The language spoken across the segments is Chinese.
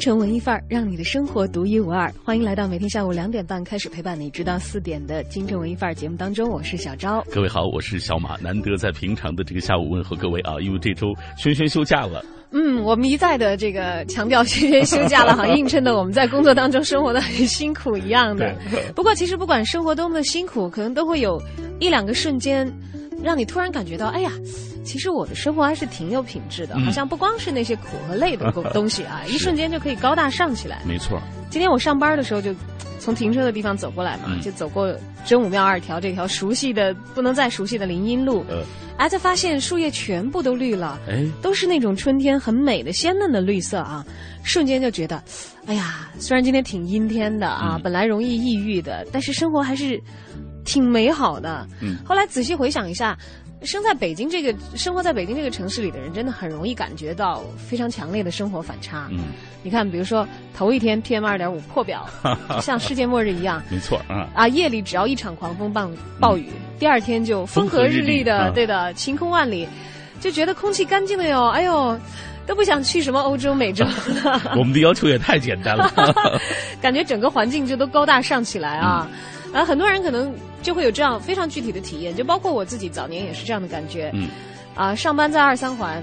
城文艺范儿，让你的生活独一无二。欢迎来到每天下午两点半开始陪伴你直到四点的《京城文艺范儿》节目当中，我是小昭。各位好，我是小马，难得在平常的这个下午问候各位啊，因为这周轩轩休假了。嗯，我们一再的这个强调轩轩休假了，好映衬的我们在工作当中生活的很辛苦一样的。不过其实不管生活多么的辛苦，可能都会有一两个瞬间，让你突然感觉到，哎呀。其实我的生活还是挺有品质的，好像不光是那些苦和累的 东西啊，一瞬间就可以高大上起来。没错。今天我上班的时候就从停车的地方走过来嘛，就走过真武庙二条这条熟悉的不能再熟悉的林荫路，哎，才发现树叶全部都绿了，哎，都是那种春天很美的鲜嫩的绿色啊，瞬间就觉得，哎呀，虽然今天挺阴天的啊，本来容易抑郁的，但是生活还是挺美好的。嗯。后来仔细回想一下。生在北京这个生活在北京这个城市里的人，真的很容易感觉到非常强烈的生活反差。嗯，你看，比如说头一天 PM 二点五破表，像世界末日一样。没错啊。啊，夜里只要一场狂风暴暴雨，第二天就风和日丽的，对的，晴空万里，就觉得空气干净了哟。哎呦，都不想去什么欧洲、美洲。我们的要求也太简单了。感觉整个环境就都高大上起来啊。啊，很多人可能就会有这样非常具体的体验，就包括我自己早年也是这样的感觉。嗯，啊，上班在二三环，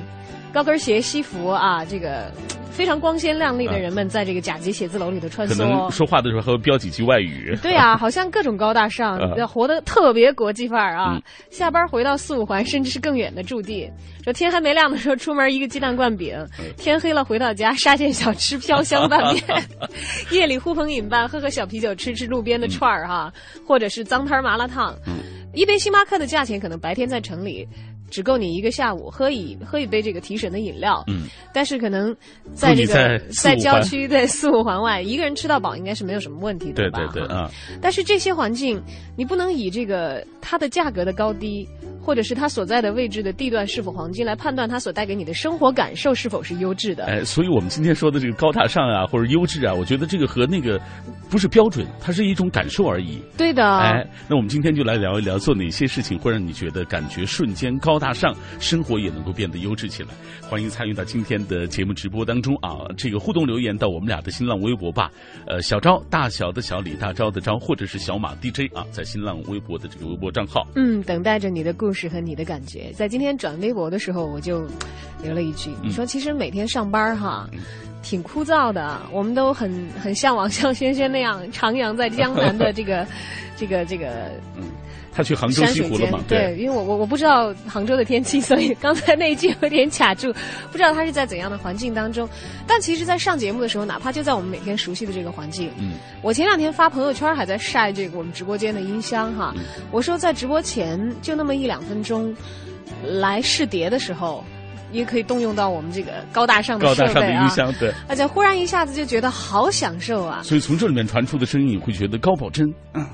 高跟鞋、西服啊，这个。非常光鲜亮丽的人们在这个甲级写字楼里头穿梭，可能说话的时候还会飙几句外语。对啊，好像各种高大上，活得特别国际范儿啊。下班回到四五环，甚至是更远的驻地，说天还没亮的时候出门一个鸡蛋灌饼，天黑了回到家沙县小吃飘香拌面，夜里呼朋引伴喝喝小啤酒，吃吃路边的串儿哈，或者是脏摊麻辣烫，一杯星巴克的价钱可能白天在城里。只够你一个下午喝一喝一杯这个提神的饮料，嗯，但是可能在这个在郊区在四五环外，一个人吃到饱应该是没有什么问题的吧？对对对啊！但是这些环境，你不能以这个它的价格的高低。或者是它所在的位置的地段是否黄金，来判断它所带给你的生活感受是否是优质的。哎，所以我们今天说的这个高大上啊，或者优质啊，我觉得这个和那个不是标准，它是一种感受而已。对的。哎，那我们今天就来聊一聊，做哪些事情会让你觉得感觉瞬间高大上，生活也能够变得优质起来。欢迎参与到今天的节目直播当中啊！这个互动留言到我们俩的新浪微博吧。呃，小昭大小的小李大昭的昭，或者是小马 DJ 啊，在新浪微博的这个微博账号。嗯，等待着你的故事。是和你的感觉，在今天转微博的时候，我就留了一句：“你说其实每天上班哈，挺枯燥的。我们都很很向往像轩轩那样徜徉在江南的这个这个 这个。”嗯，他去杭州西湖了吗？对，因为我我我不知道杭州的天气，所以刚才那一句有点卡住，不知道他是在怎样的环境当中。但其实，在上节目的时候，哪怕就在我们每天熟悉的这个环境，嗯，我前两天发朋友圈还在晒这个我们直播间的音箱哈。我说在直播前就那么一两分钟来试碟的时候，也可以动用到我们这个高大上的高大上的音箱，对，而且忽然一下子就觉得好享受啊。所以从这里面传出的声音，你会觉得高保真，嗯。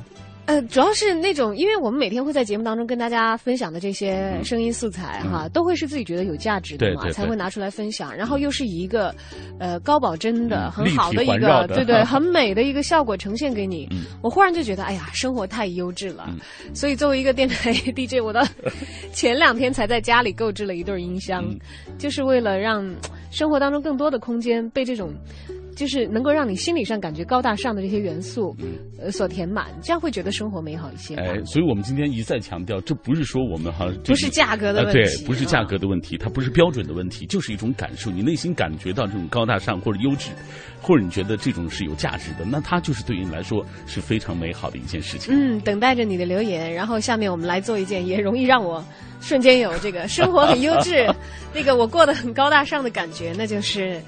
呃，主要是那种，因为我们每天会在节目当中跟大家分享的这些声音素材哈，都会是自己觉得有价值的嘛，才会拿出来分享。然后又是以一个呃高保真的很好的一个，对对，很美的一个效果呈现给你。我忽然就觉得，哎呀，生活太优质了。所以作为一个电台 DJ，我到 前两天才在家里购置了一对音箱，就是为了让生活当中更多的空间被这种。就是能够让你心理上感觉高大上的这些元素，呃，所填满，这样会觉得生活美好一些。哎，所以我们今天一再强调，这不是说我们哈，不是价格的问题，对，不是价格的问题，它不是标准的问题，就是一种感受，你内心感觉到这种高大上或者优质，或者你觉得这种是有价值的，那它就是对于你来说是非常美好的一件事情。嗯，等待着你的留言，然后下面我们来做一件也容易让我瞬间有这个生活很优质，那个我过得很高大上的感觉，那就是。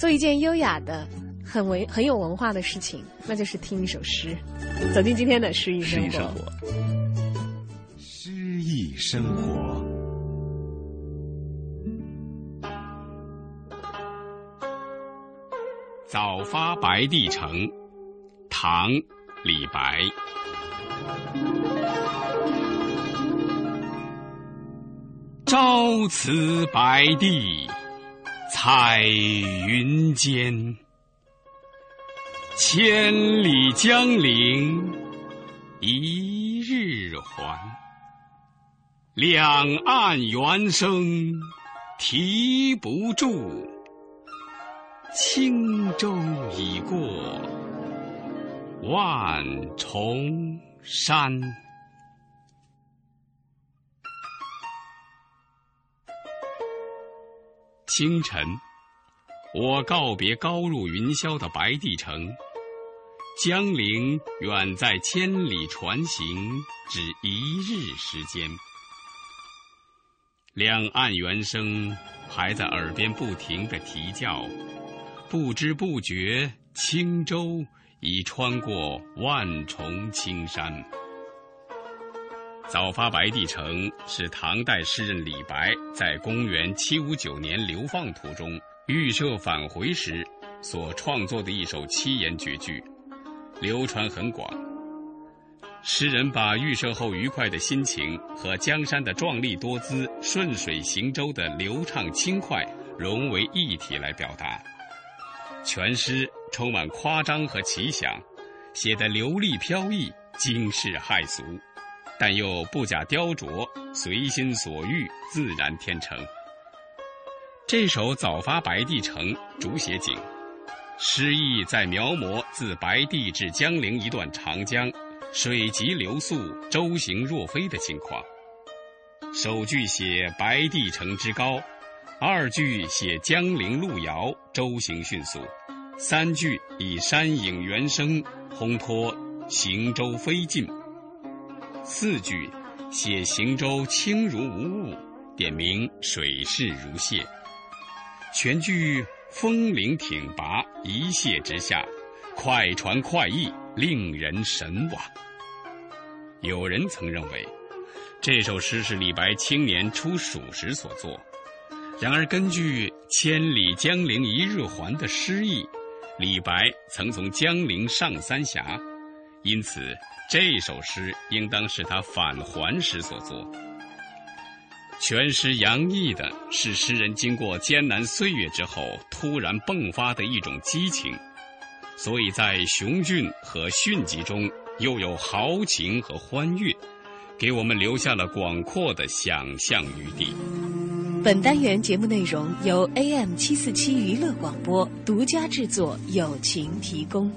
做一件优雅的、很文、很有文化的事情，那就是听一首诗。走进今天的诗意生活。诗意生活。早发白帝城，唐·李白。朝辞白帝彩云间，千里江陵一日还。两岸猿声啼不住，轻舟已过万重山。清晨，我告别高入云霄的白帝城，江陵远在千里船行，只一日时间。两岸猿声还在耳边不停的啼叫，不知不觉，轻舟已穿过万重青山。早发白帝城是唐代诗人李白在公元七五九年流放途中预设返回时所创作的一首七言绝句，流传很广。诗人把预设后愉快的心情和江山的壮丽多姿、顺水行舟的流畅轻快融为一体来表达。全诗充满夸张和奇想，写得流利飘逸、惊世骇俗。但又不假雕琢，随心所欲，自然天成。这首《早发白帝城》主写景，诗意在描摹自白帝至江陵一段长江，水急流速，舟行若飞的情况。首句写白帝城之高，二句写江陵路遥，舟行迅速，三句以山影猿声烘托行舟飞进。四句写行舟轻如无物，点明水势如泻；全句风铃挺拔，一泻之下，快传快意，令人神往。有人曾认为，这首诗是李白青年出蜀时所作。然而，根据“千里江陵一日还”的诗意，李白曾从江陵上三峡，因此。这首诗应当是他返还时所作。全诗洋溢的是诗人经过艰难岁月之后突然迸发的一种激情，所以在雄峻和迅疾中又有豪情和欢悦，给我们留下了广阔的想象余地。本单元节目内容由 AM 七四七娱乐广播独家制作，友情提供。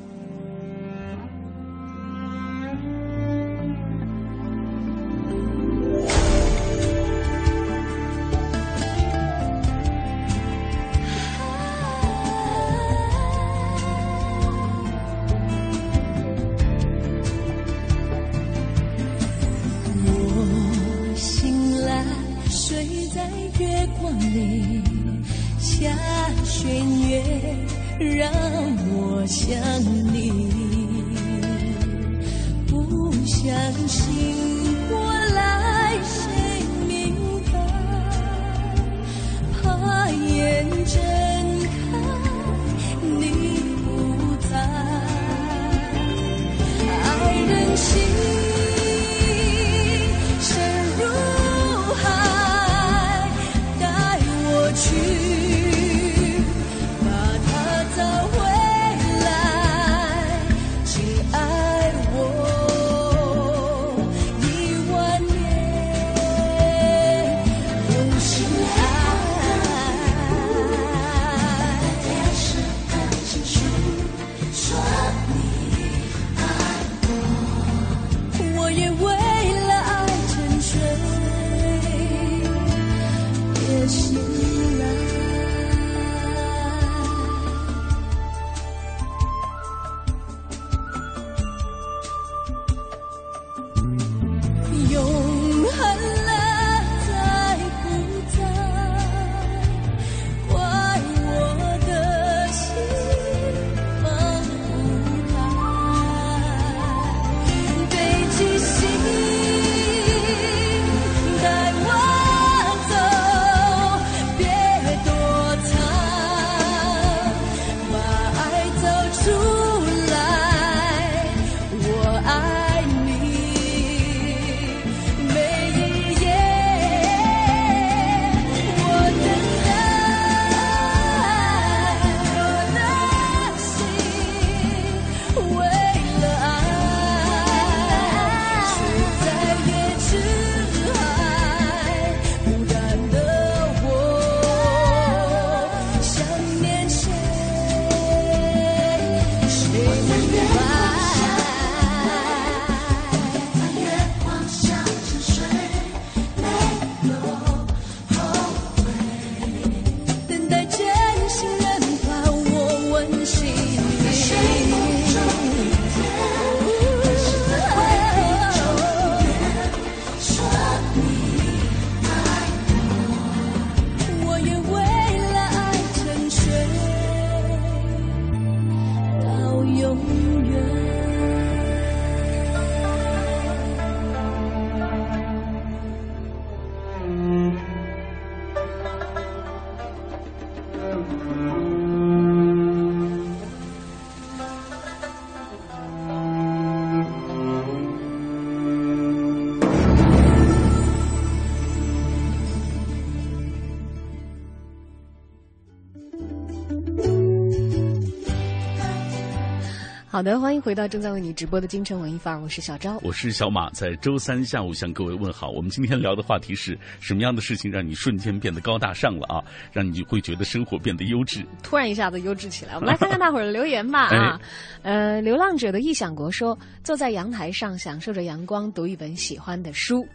的，欢迎回到正在为你直播的京城文艺范儿，我是小昭，我是小马，在周三下午向各位问好。我们今天聊的话题是什么样的事情让你瞬间变得高大上了啊？让你会觉得生活变得优质，突然一下子优质起来。我们来看看大伙儿的留言吧 啊，呃，流浪者的异想国说，坐在阳台上享受着阳光，读一本喜欢的书。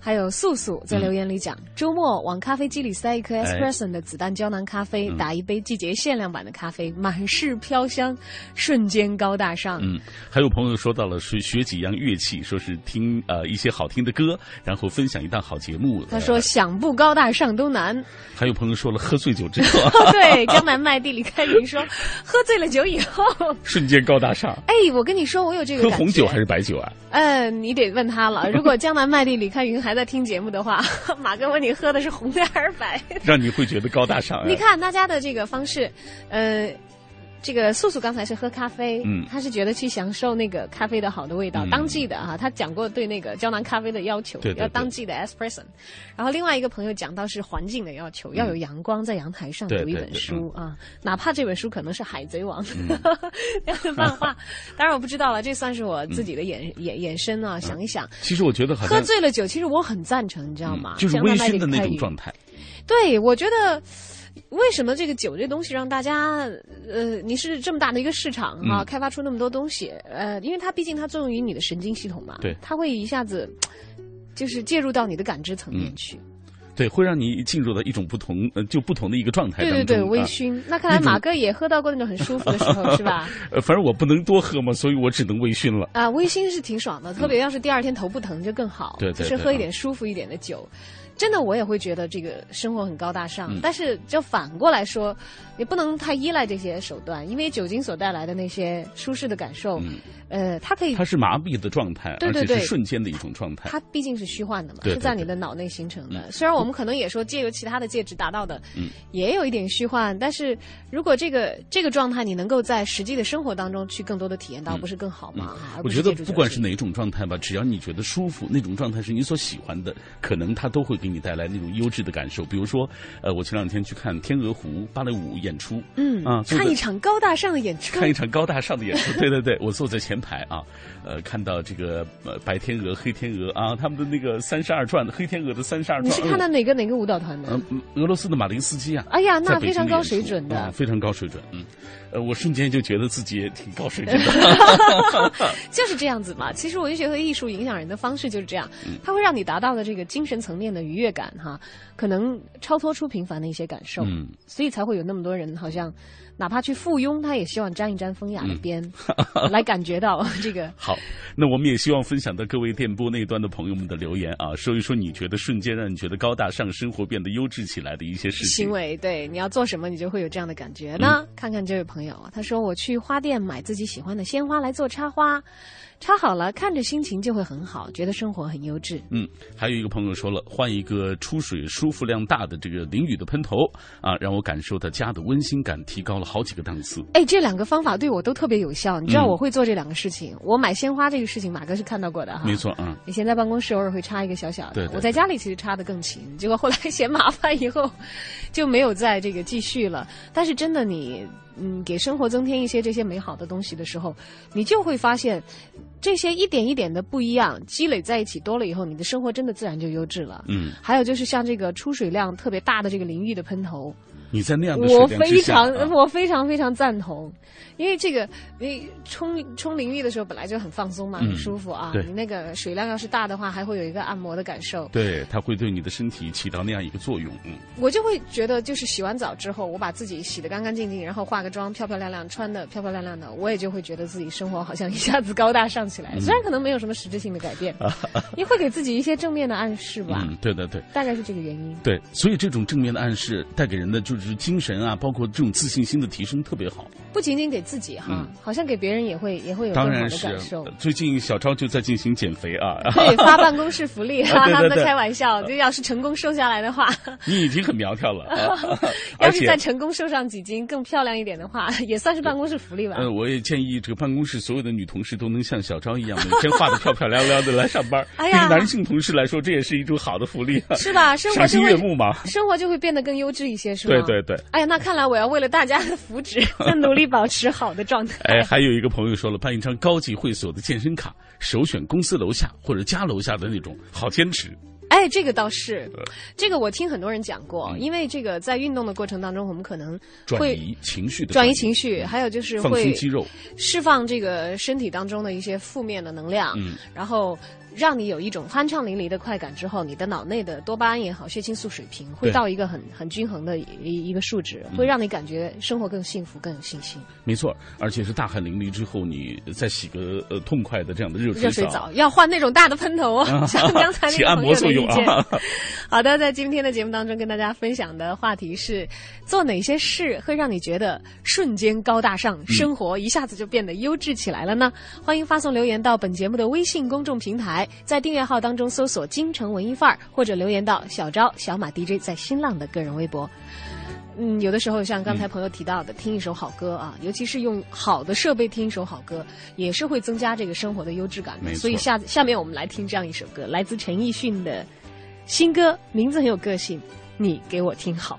还有素素在留言里讲，周末往咖啡机里塞一颗 espresso 的子弹胶囊咖啡，打一杯季节限量版的咖啡，满是飘香，瞬间高大上。嗯，还有朋友说到了是学几样乐器，说是听呃一些好听的歌，然后分享一档好节目。他说想不高大上都难。还有朋友说了喝醉酒之后，对江南麦地里开云说，喝醉了酒以后瞬间高大上。哎，我跟你说，我有这个喝红酒还是白酒啊？嗯，你得问他了。如果江南麦地里开云还在听节目的话，马哥问你喝的是红的还是白？让你会觉得高大上。你看大家的这个方式，呃。这个素素刚才是喝咖啡，嗯，他是觉得去享受那个咖啡的好的味道，当季的哈。他讲过对那个胶囊咖啡的要求，要当季的 espresso。然后另外一个朋友讲到是环境的要求，要有阳光，在阳台上读一本书啊，哪怕这本书可能是《海贼王》那样的漫画。当然我不知道了，这算是我自己的衍衍衍生啊。想一想，其实我觉得喝醉了酒，其实我很赞成，你知道吗？就是微醺的那种状态。对，我觉得。为什么这个酒这东西让大家，呃，你是这么大的一个市场哈，开发出那么多东西，呃，因为它毕竟它作用于你的神经系统嘛，对，它会一下子，就是介入到你的感知层面去，对，会让你进入到一种不同，呃，就不同的一个状态对对对，微醺。那看来马哥也喝到过那种很舒服的时候，是吧？呃，反正我不能多喝嘛，所以我只能微醺了。啊，微醺是挺爽的，特别要是第二天头不疼就更好，对对，就是喝一点舒服一点的酒。真的，我也会觉得这个生活很高大上。但是，就反过来说，也不能太依赖这些手段，因为酒精所带来的那些舒适的感受，呃，它可以它是麻痹的状态，对对对，瞬间的一种状态。它毕竟是虚幻的嘛，是在你的脑内形成的。虽然我们可能也说借由其他的介质达到的，也有一点虚幻，但是如果这个这个状态你能够在实际的生活当中去更多的体验到，不是更好吗？我觉得不管是哪种状态吧，只要你觉得舒服，那种状态是你所喜欢的，可能它都会。给你带来那种优质的感受，比如说，呃，我前两天去看天鹅湖芭蕾舞演出，嗯啊，看一场高大上的演出，看一场高大上的演出，对对对，我坐在前排啊，呃，看到这个呃白天鹅、黑天鹅啊，他们的那个三十二转的，黑天鹅的三十二转，你是看到哪个哪个舞蹈团的？嗯，俄罗斯的马林斯基啊，哎呀，那非常高水准的，非常高水准，嗯。呃，我瞬间就觉得自己也挺高水准的，就是这样子嘛。其实文学和艺术影响人的方式就是这样，它会让你达到的这个精神层面的愉悦感哈，可能超脱出平凡的一些感受，嗯所以才会有那么多人好像。哪怕去附庸，他也希望沾一沾风雅的边，来感觉到 这个。好，那我们也希望分享到各位电波那端的朋友们的留言啊，说一说你觉得瞬间让你觉得高大上，生活变得优质起来的一些事情。行为，对，你要做什么，你就会有这样的感觉呢？看看这位朋友，他说我去花店买自己喜欢的鲜花来做插花。插好了，看着心情就会很好，觉得生活很优质。嗯，还有一个朋友说了，换一个出水舒服量大的这个淋雨的喷头啊，让我感受到家的温馨感提高了好几个档次。哎，这两个方法对我都特别有效。你知道我会做这两个事情。我买鲜花这个事情，马哥是看到过的哈。没错啊。以前在办公室偶尔会插一个小小的。对。我在家里其实插的更勤，结果后来嫌麻烦，以后就没有再这个继续了。但是真的你。嗯，给生活增添一些这些美好的东西的时候，你就会发现，这些一点一点的不一样积累在一起多了以后，你的生活真的自然就优质了。嗯，还有就是像这个出水量特别大的这个淋浴的喷头。你在那样的我非常我非常非常赞同，因为这个你冲冲淋浴的时候本来就很放松嘛，很舒服啊。你那个水量要是大的话，还会有一个按摩的感受。对，它会对你的身体起到那样一个作用。嗯，我就会觉得，就是洗完澡之后，我把自己洗得干干净净，然后化个妆，漂漂亮亮，穿的漂漂亮亮的，我也就会觉得自己生活好像一下子高大上起来。虽然可能没有什么实质性的改变，你会给自己一些正面的暗示吧？嗯，对对对，大概是这个原因。对，所以这种正面的暗示带给人的就是精神啊。包括这种自信心的提升特别好，不仅仅给自己哈，好像给别人也会也会有更好的感受。最近小超就在进行减肥啊，对，发办公室福利，哈，他们在开玩笑，就要是成功瘦下来的话，你已经很苗条了，要是再成功瘦上几斤更漂亮一点的话，也算是办公室福利吧。嗯，我也建议这个办公室所有的女同事都能像小超一样，每天化的漂漂亮亮的来上班。哎呀，男性同事来说，这也是一种好的福利，是吧？生活就会赏心悦目嘛，生活就会变得更优质一些，是吧？对对对。哎呀，那看来我要为了大家的福祉，在努力保持好的状态。哎，还有一个朋友说了，办一张高级会所的健身卡，首选公司楼下或者家楼下的那种，好坚持。哎，这个倒是，这个我听很多人讲过，因为这个在运动的过程当中，我们可能转移情绪的转移情绪，还有就是会肌肉，释放这个身体当中的一些负面的能量，嗯，然后。让你有一种酣畅淋漓的快感之后，你的脑内的多巴胺也好，血清素水平会到一个很很均衡的一一个数值，会让你感觉生活更幸福、更有信心。没错，而且是大汗淋漓之后，你再洗个呃痛快的这样的热热水澡，要换那种大的喷头哦，像刚才那个按摩作用啊。好的，在今天的节目当中跟大家分享的话题是：做哪些事会让你觉得瞬间高大上，生活一下子就变得优质起来了呢？欢迎发送留言到本节目的微信公众平台。在订阅号当中搜索“京城文艺范儿”，或者留言到小昭小马 DJ 在新浪的个人微博。嗯，有的时候像刚才朋友提到的，听一首好歌啊，尤其是用好的设备听一首好歌，也是会增加这个生活的优质感。所以下下面我们来听这样一首歌，来自陈奕迅的新歌，名字很有个性，你给我听好。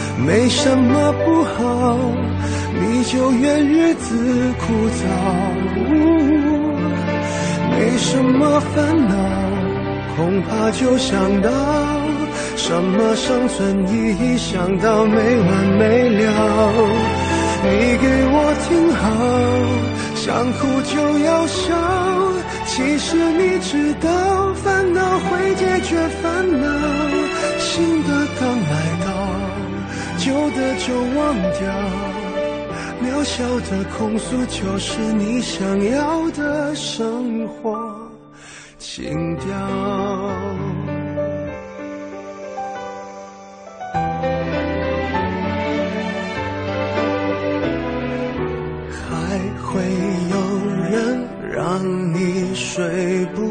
没什么不好，你就怨日子枯燥。没什么烦恼，恐怕就想到什么生存意义，想到没完没了。你给我听好，想哭就要笑。其实你知道，烦恼会解决烦恼，新的刚来。旧的就忘掉，渺小的控诉就是你想要的生活情调。还会有人让你睡不？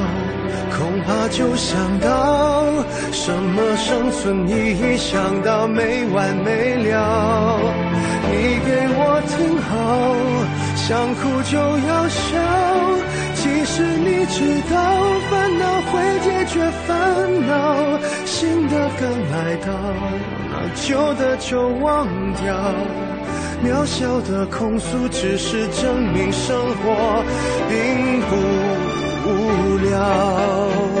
怕就想到什么生存意义，想到没完没了。你给我听好，想哭就要笑。是你知道，烦恼会解决烦恼，新的刚来到，那旧的就忘掉。渺小的控诉，只是证明生活并不。无聊。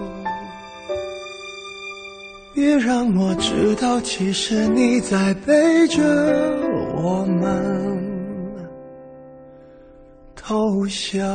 别让我知道，其实你在背着我们偷笑。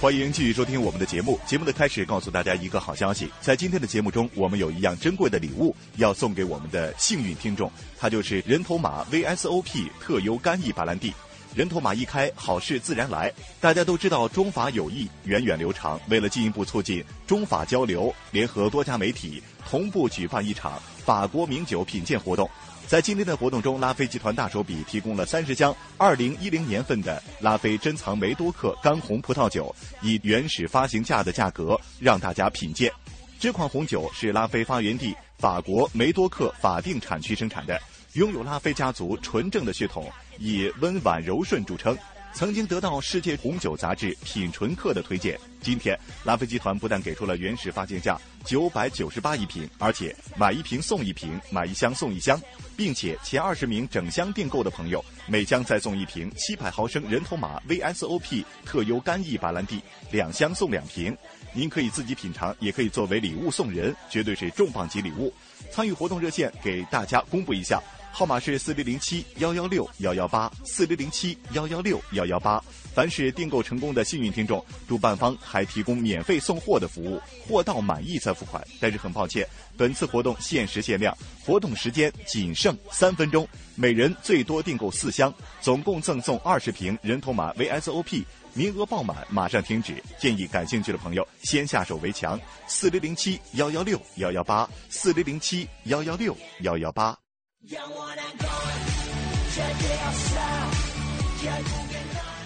欢迎继续收听我们的节目。节目的开始，告诉大家一个好消息，在今天的节目中，我们有一样珍贵的礼物要送给我们的幸运听众，它就是人头马 VSOP 特优干邑白兰地。人头马一开，好事自然来。大家都知道，中法友谊源远流长。为了进一步促进中法交流，联合多家媒体同步举办一场法国名酒品鉴活动。在今天的活动中，拉菲集团大手笔提供了三十箱二零一零年份的拉菲珍藏梅多克干红葡萄酒，以原始发行价的价格让大家品鉴。这款红酒是拉菲发源地法国梅多克法定产区生产的，拥有拉菲家族纯正的血统，以温婉柔顺著称。曾经得到世界红酒杂志品醇客的推荐。今天，拉菲集团不但给出了原始发行价九百九十八一瓶，而且买一瓶送一瓶，买一箱送一箱，并且前二十名整箱订购的朋友，每箱再送一瓶七百毫升人头马 VSOP 特优干邑白兰地，两箱送两瓶。您可以自己品尝，也可以作为礼物送人，绝对是重磅级礼物。参与活动热线给大家公布一下。号码是四零零七幺幺六幺幺八四零零七幺幺六幺幺八。凡是订购成功的幸运听众，主办方还提供免费送货的服务，货到满意再付款。但是很抱歉，本次活动限时限量，活动时间仅剩三分钟，每人最多订购四箱，总共赠送二十瓶人头马 VSOP，名额爆满，马上停止。建议感兴趣的朋友先下手为强。四零零七幺幺六幺幺八四零零七幺幺六幺幺八。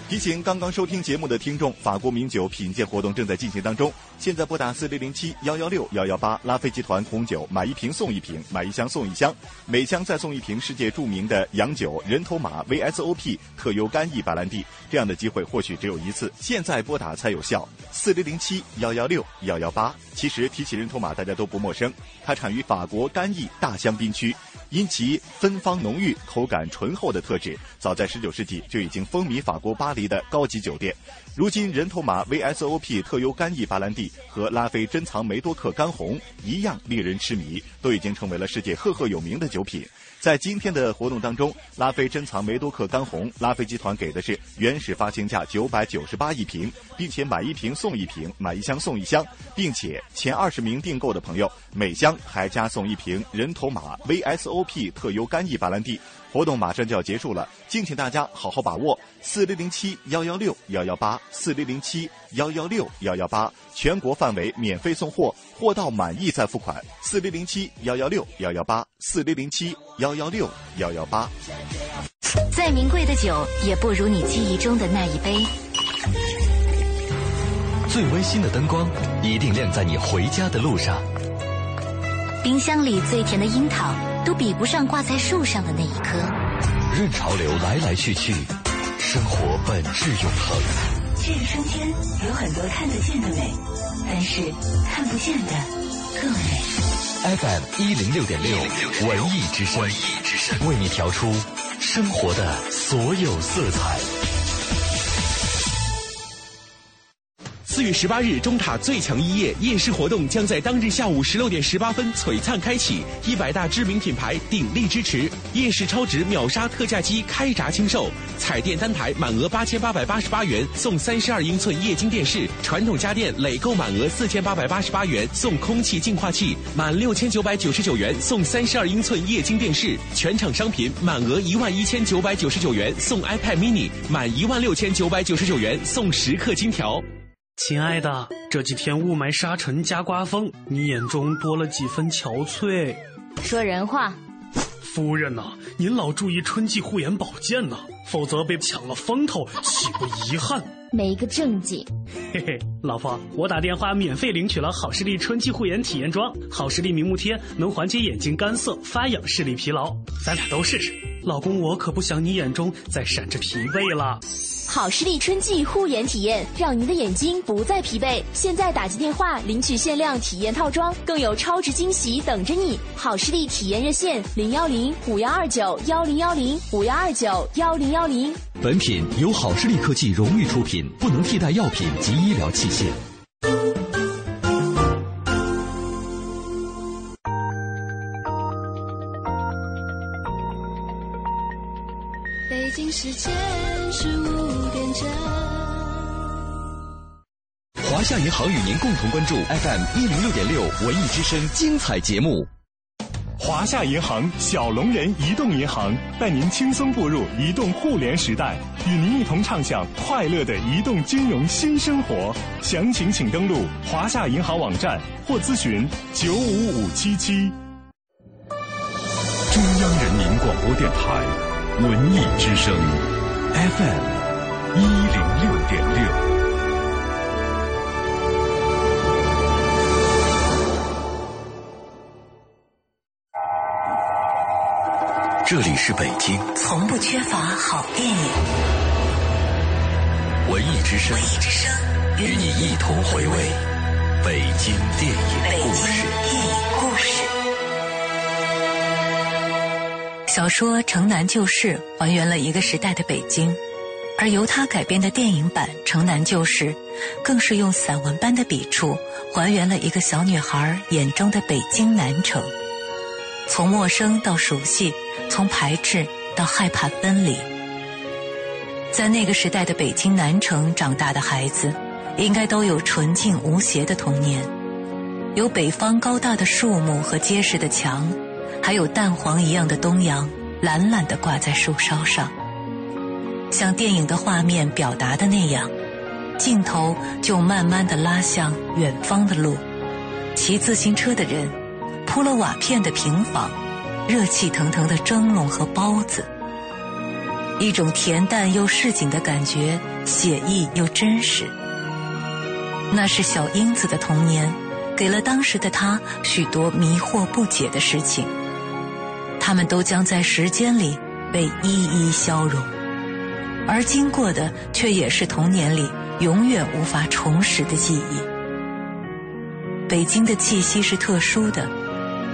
提醒刚刚收听节目的听众，法国名酒品鉴活动正在进行当中。现在拨打四零零七幺幺六幺幺八，拉菲集团红酒买一瓶送一瓶，买一箱送一箱，每箱再送一瓶世界著名的洋酒人头马 VSOP 特优干邑白兰地。这样的机会或许只有一次，现在拨打才有效。四零零七幺幺六幺幺八。其实提起人头马，大家都不陌生，它产于法国干邑大香槟区。因其芬芳浓郁、口感醇厚的特质，早在19世纪就已经风靡法国巴黎的高级酒店。如今，人头马 VSOP 特优干邑白兰地和拉菲珍藏梅多克干红一样令人痴迷，都已经成为了世界赫赫有名的酒品。在今天的活动当中，拉菲珍藏梅多克干红，拉菲集团给的是原始发行价九百九十八一瓶，并且买一瓶送一瓶，买一箱送一箱，并且前二十名订购的朋友，每箱还加送一瓶人头马 VSOP 特优干邑白兰地。活动马上就要结束了，敬请大家好好把握。四零零七幺幺六幺幺八，四零零七幺幺六幺幺八，全国范围免费送货，货到满意再付款。四零零七幺幺六幺幺八，四零零七幺幺六幺幺八。再名贵的酒，也不如你记忆中的那一杯。最温馨的灯光，一定亮在你回家的路上。冰箱里最甜的樱桃，都比不上挂在树上的那一颗。任潮流来来去去，生活本质永恒。这个瞬间有很多看得见的美，但是看不见的更美。FM 一零六点六文艺之声，为你调出生活的所有色彩。四月十八日，中塔最强一夜夜市活动将在当日下午十六点十八分璀璨开启，一百大知名品牌鼎力支持，夜市超值秒杀特价机开闸清售，彩电单台满额八千八百八十八元送三十二英寸液晶电视，传统家电累购满额四千八百八十八元送空气净化器，满六千九百九十九元送三十二英寸液晶电视，全场商品满额一万一千九百九十九元送 iPad mini，满一万六千九百九十九元送十克金条。亲爱的，这几天雾霾沙尘加刮风，你眼中多了几分憔悴。说人话。夫人呐，您老注意春季护眼保健呐，否则被抢了风头，岂不遗憾？没个正经。嘿嘿，老婆，我打电话免费领取了好视力春季护眼体验装，好视力明目贴能缓解眼睛干涩、发痒、视力疲劳，咱俩都试试。老公，我可不想你眼中再闪着疲惫了。好视力春季护眼体验，让您的眼睛不再疲惫。现在打进电话领取限量体验套装，更有超值惊喜等着你。好视力体验热线：零幺零五幺二九幺零幺零五幺二九幺零幺零。本品由好视力科技荣誉出品，不能替代药品及医疗器械。北京时间十五点整。华夏银行与您共同关注 FM 一零六点六文艺之声精彩节目。华夏银行小龙人移动银行带您轻松步入移动互联时代，与您一同畅享快乐的移动金融新生活。详情请登录华夏银行网站或咨询九五五七七。中央人民广播电台文艺之声 FM 一零六点六。这里是北京，从不缺乏好电影。文艺之声，文艺之声，与你一同回味北京电影故事。电影故事。小说《城南旧事》还原了一个时代的北京，而由他改编的电影版《城南旧事》，更是用散文般的笔触还原了一个小女孩眼中的北京南城，从陌生到熟悉。从排斥到害怕分离，在那个时代的北京南城长大的孩子，应该都有纯净无邪的童年，有北方高大的树木和结实的墙，还有蛋黄一样的东阳懒懒地挂在树梢上，像电影的画面表达的那样，镜头就慢慢地拉向远方的路，骑自行车的人，铺了瓦片的平房。热气腾腾的蒸笼和包子，一种恬淡又市井的感觉，写意又真实。那是小英子的童年，给了当时的她许多迷惑不解的事情。他们都将在时间里被一一消融，而经过的却也是童年里永远无法重拾的记忆。北京的气息是特殊的。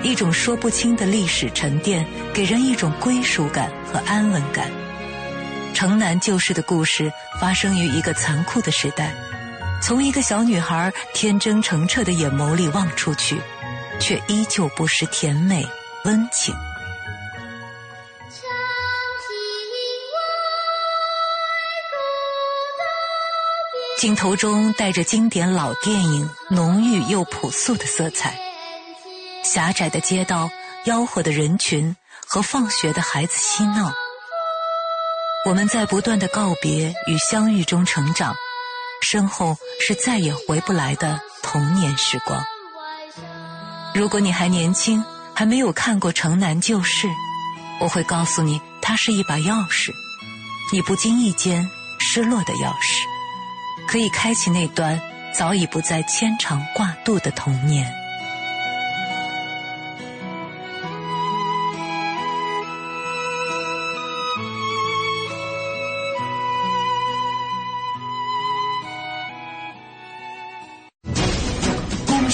一种说不清的历史沉淀，给人一种归属感和安稳感。城南旧事的故事发生于一个残酷的时代，从一个小女孩天真澄澈的眼眸里望出去，却依旧不失甜美温情。镜头中带着经典老电影浓郁又朴素的色彩。狭窄的街道，吆喝的人群和放学的孩子嬉闹，我们在不断的告别与相遇中成长，身后是再也回不来的童年时光。如果你还年轻，还没有看过《城南旧事》，我会告诉你，它是一把钥匙，你不经意间失落的钥匙，可以开启那段早已不再牵肠挂肚的童年。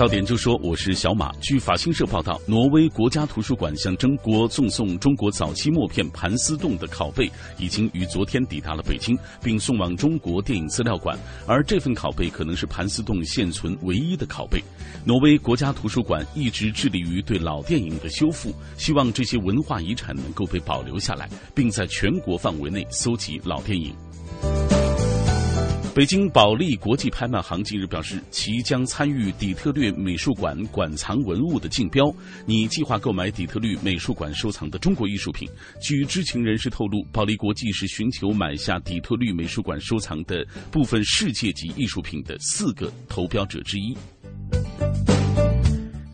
到点就说，我是小马。据法新社报道，挪威国家图书馆向中国赠送中国早期默片《盘丝洞》的拷贝，已经于昨天抵达了北京，并送往中国电影资料馆。而这份拷贝可能是《盘丝洞》现存唯一的拷贝。挪威国家图书馆一直致力于对老电影的修复，希望这些文化遗产能够被保留下来，并在全国范围内搜集老电影。北京保利国际拍卖行近日表示，其将参与底特律美术馆馆藏文物的竞标。拟计划购买底特律美术馆收藏的中国艺术品。据知情人士透露，保利国际是寻求买下底特律美术馆收藏的部分世界级艺术品的四个投标者之一。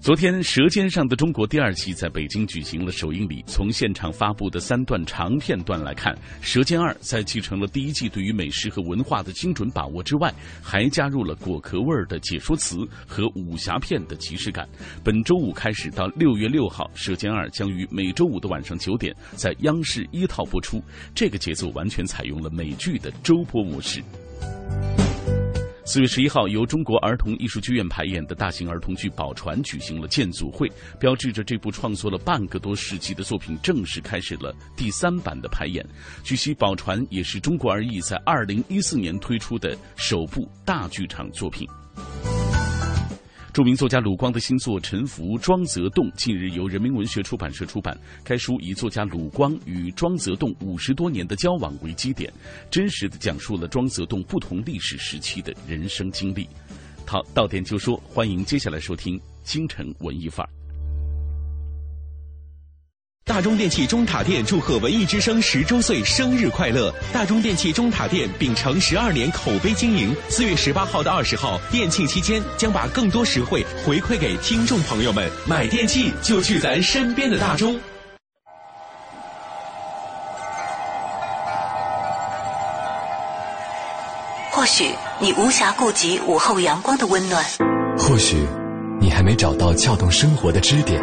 昨天，《舌尖上的中国》第二期在北京举行了首映礼。从现场发布的三段长片段来看，《舌尖二》在继承了第一季对于美食和文化的精准把握之外，还加入了果壳味儿的解说词和武侠片的即视感。本周五开始到六月六号，《舌尖二》将于每周五的晚上九点在央视一套播出。这个节奏完全采用了美剧的周播模式。四月十一号，由中国儿童艺术剧院排演的大型儿童剧《宝船》举行了建组会，标志着这部创作了半个多世纪的作品正式开始了第三版的排演。据悉，《宝船》也是中国儿艺在二零一四年推出的首部大剧场作品。著名作家鲁光的新作《沉浮》庄则栋近日由人民文学出版社出版。该书以作家鲁光与庄则栋五十多年的交往为基点，真实的讲述了庄则栋不同历史时期的人生经历。好，到点就说，欢迎接下来收听京城文艺范儿。大中电器中塔店祝贺文艺之声十周岁生日快乐！大中电器中塔店秉承十二年口碑经营，四月十八号到二十号店庆期间，将把更多实惠回馈给听众朋友们。买电器就去咱身边的大中。或许你无暇顾及午后阳光的温暖，或许你还没找到撬动生活的支点。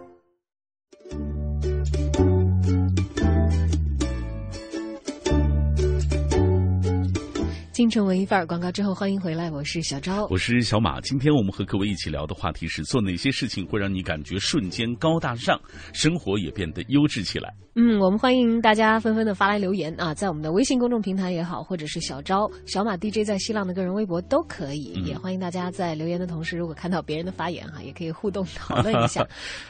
京城文艺范儿广告之后，欢迎回来，我是小昭，我是小马。今天我们和各位一起聊的话题是：做哪些事情会让你感觉瞬间高大上，生活也变得优质起来？嗯，我们欢迎大家纷纷的发来留言啊，在我们的微信公众平台也好，或者是小昭、小马 DJ 在新浪的个人微博都可以。也欢迎大家在留言的同时，如果看到别人的发言哈，也可以互动讨论一下。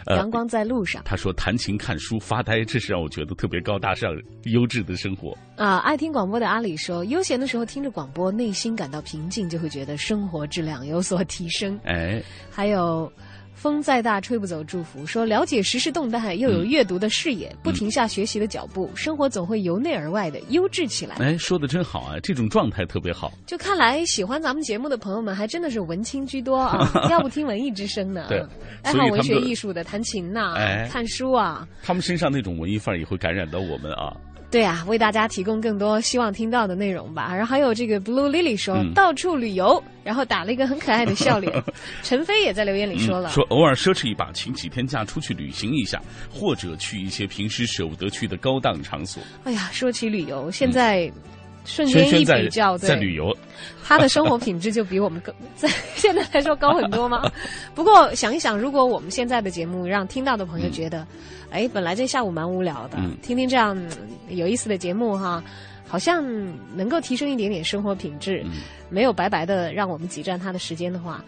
阳光在路上，他说弹琴、看书、发呆，这是让我觉得特别高大上、优质的生活啊。爱听广播的阿里说，悠闲的时候听着广播，内心感到平静，就会觉得生活质量有所提升。哎，还有。风再大吹不走祝福，说了解时事动态，又有阅读的视野，不停下学习的脚步，生活总会由内而外的优质起来。哎，说的真好啊，这种状态特别好。就看来喜欢咱们节目的朋友们，还真的是文青居多啊，要不听文艺之声呢？对，爱好文学艺术的，弹琴呐，看书啊，他们身上那种文艺范儿也会感染到我们啊。对啊，为大家提供更多希望听到的内容吧。然后还有这个 Blue Lily 说到处旅游，然后打了一个很可爱的笑脸。陈飞也在留言里说了，说偶尔奢侈一把，请几天假出去旅行一下，或者去一些平时舍不得去的高档场所。哎呀，说起旅游，现在瞬间一比较，在旅游，他的生活品质就比我们更在现在来说高很多吗？不过想一想，如果我们现在的节目让听到的朋友觉得。哎，本来这下午蛮无聊的，听听这样有意思的节目哈，好像能够提升一点点生活品质，没有白白的让我们挤占他的时间的话。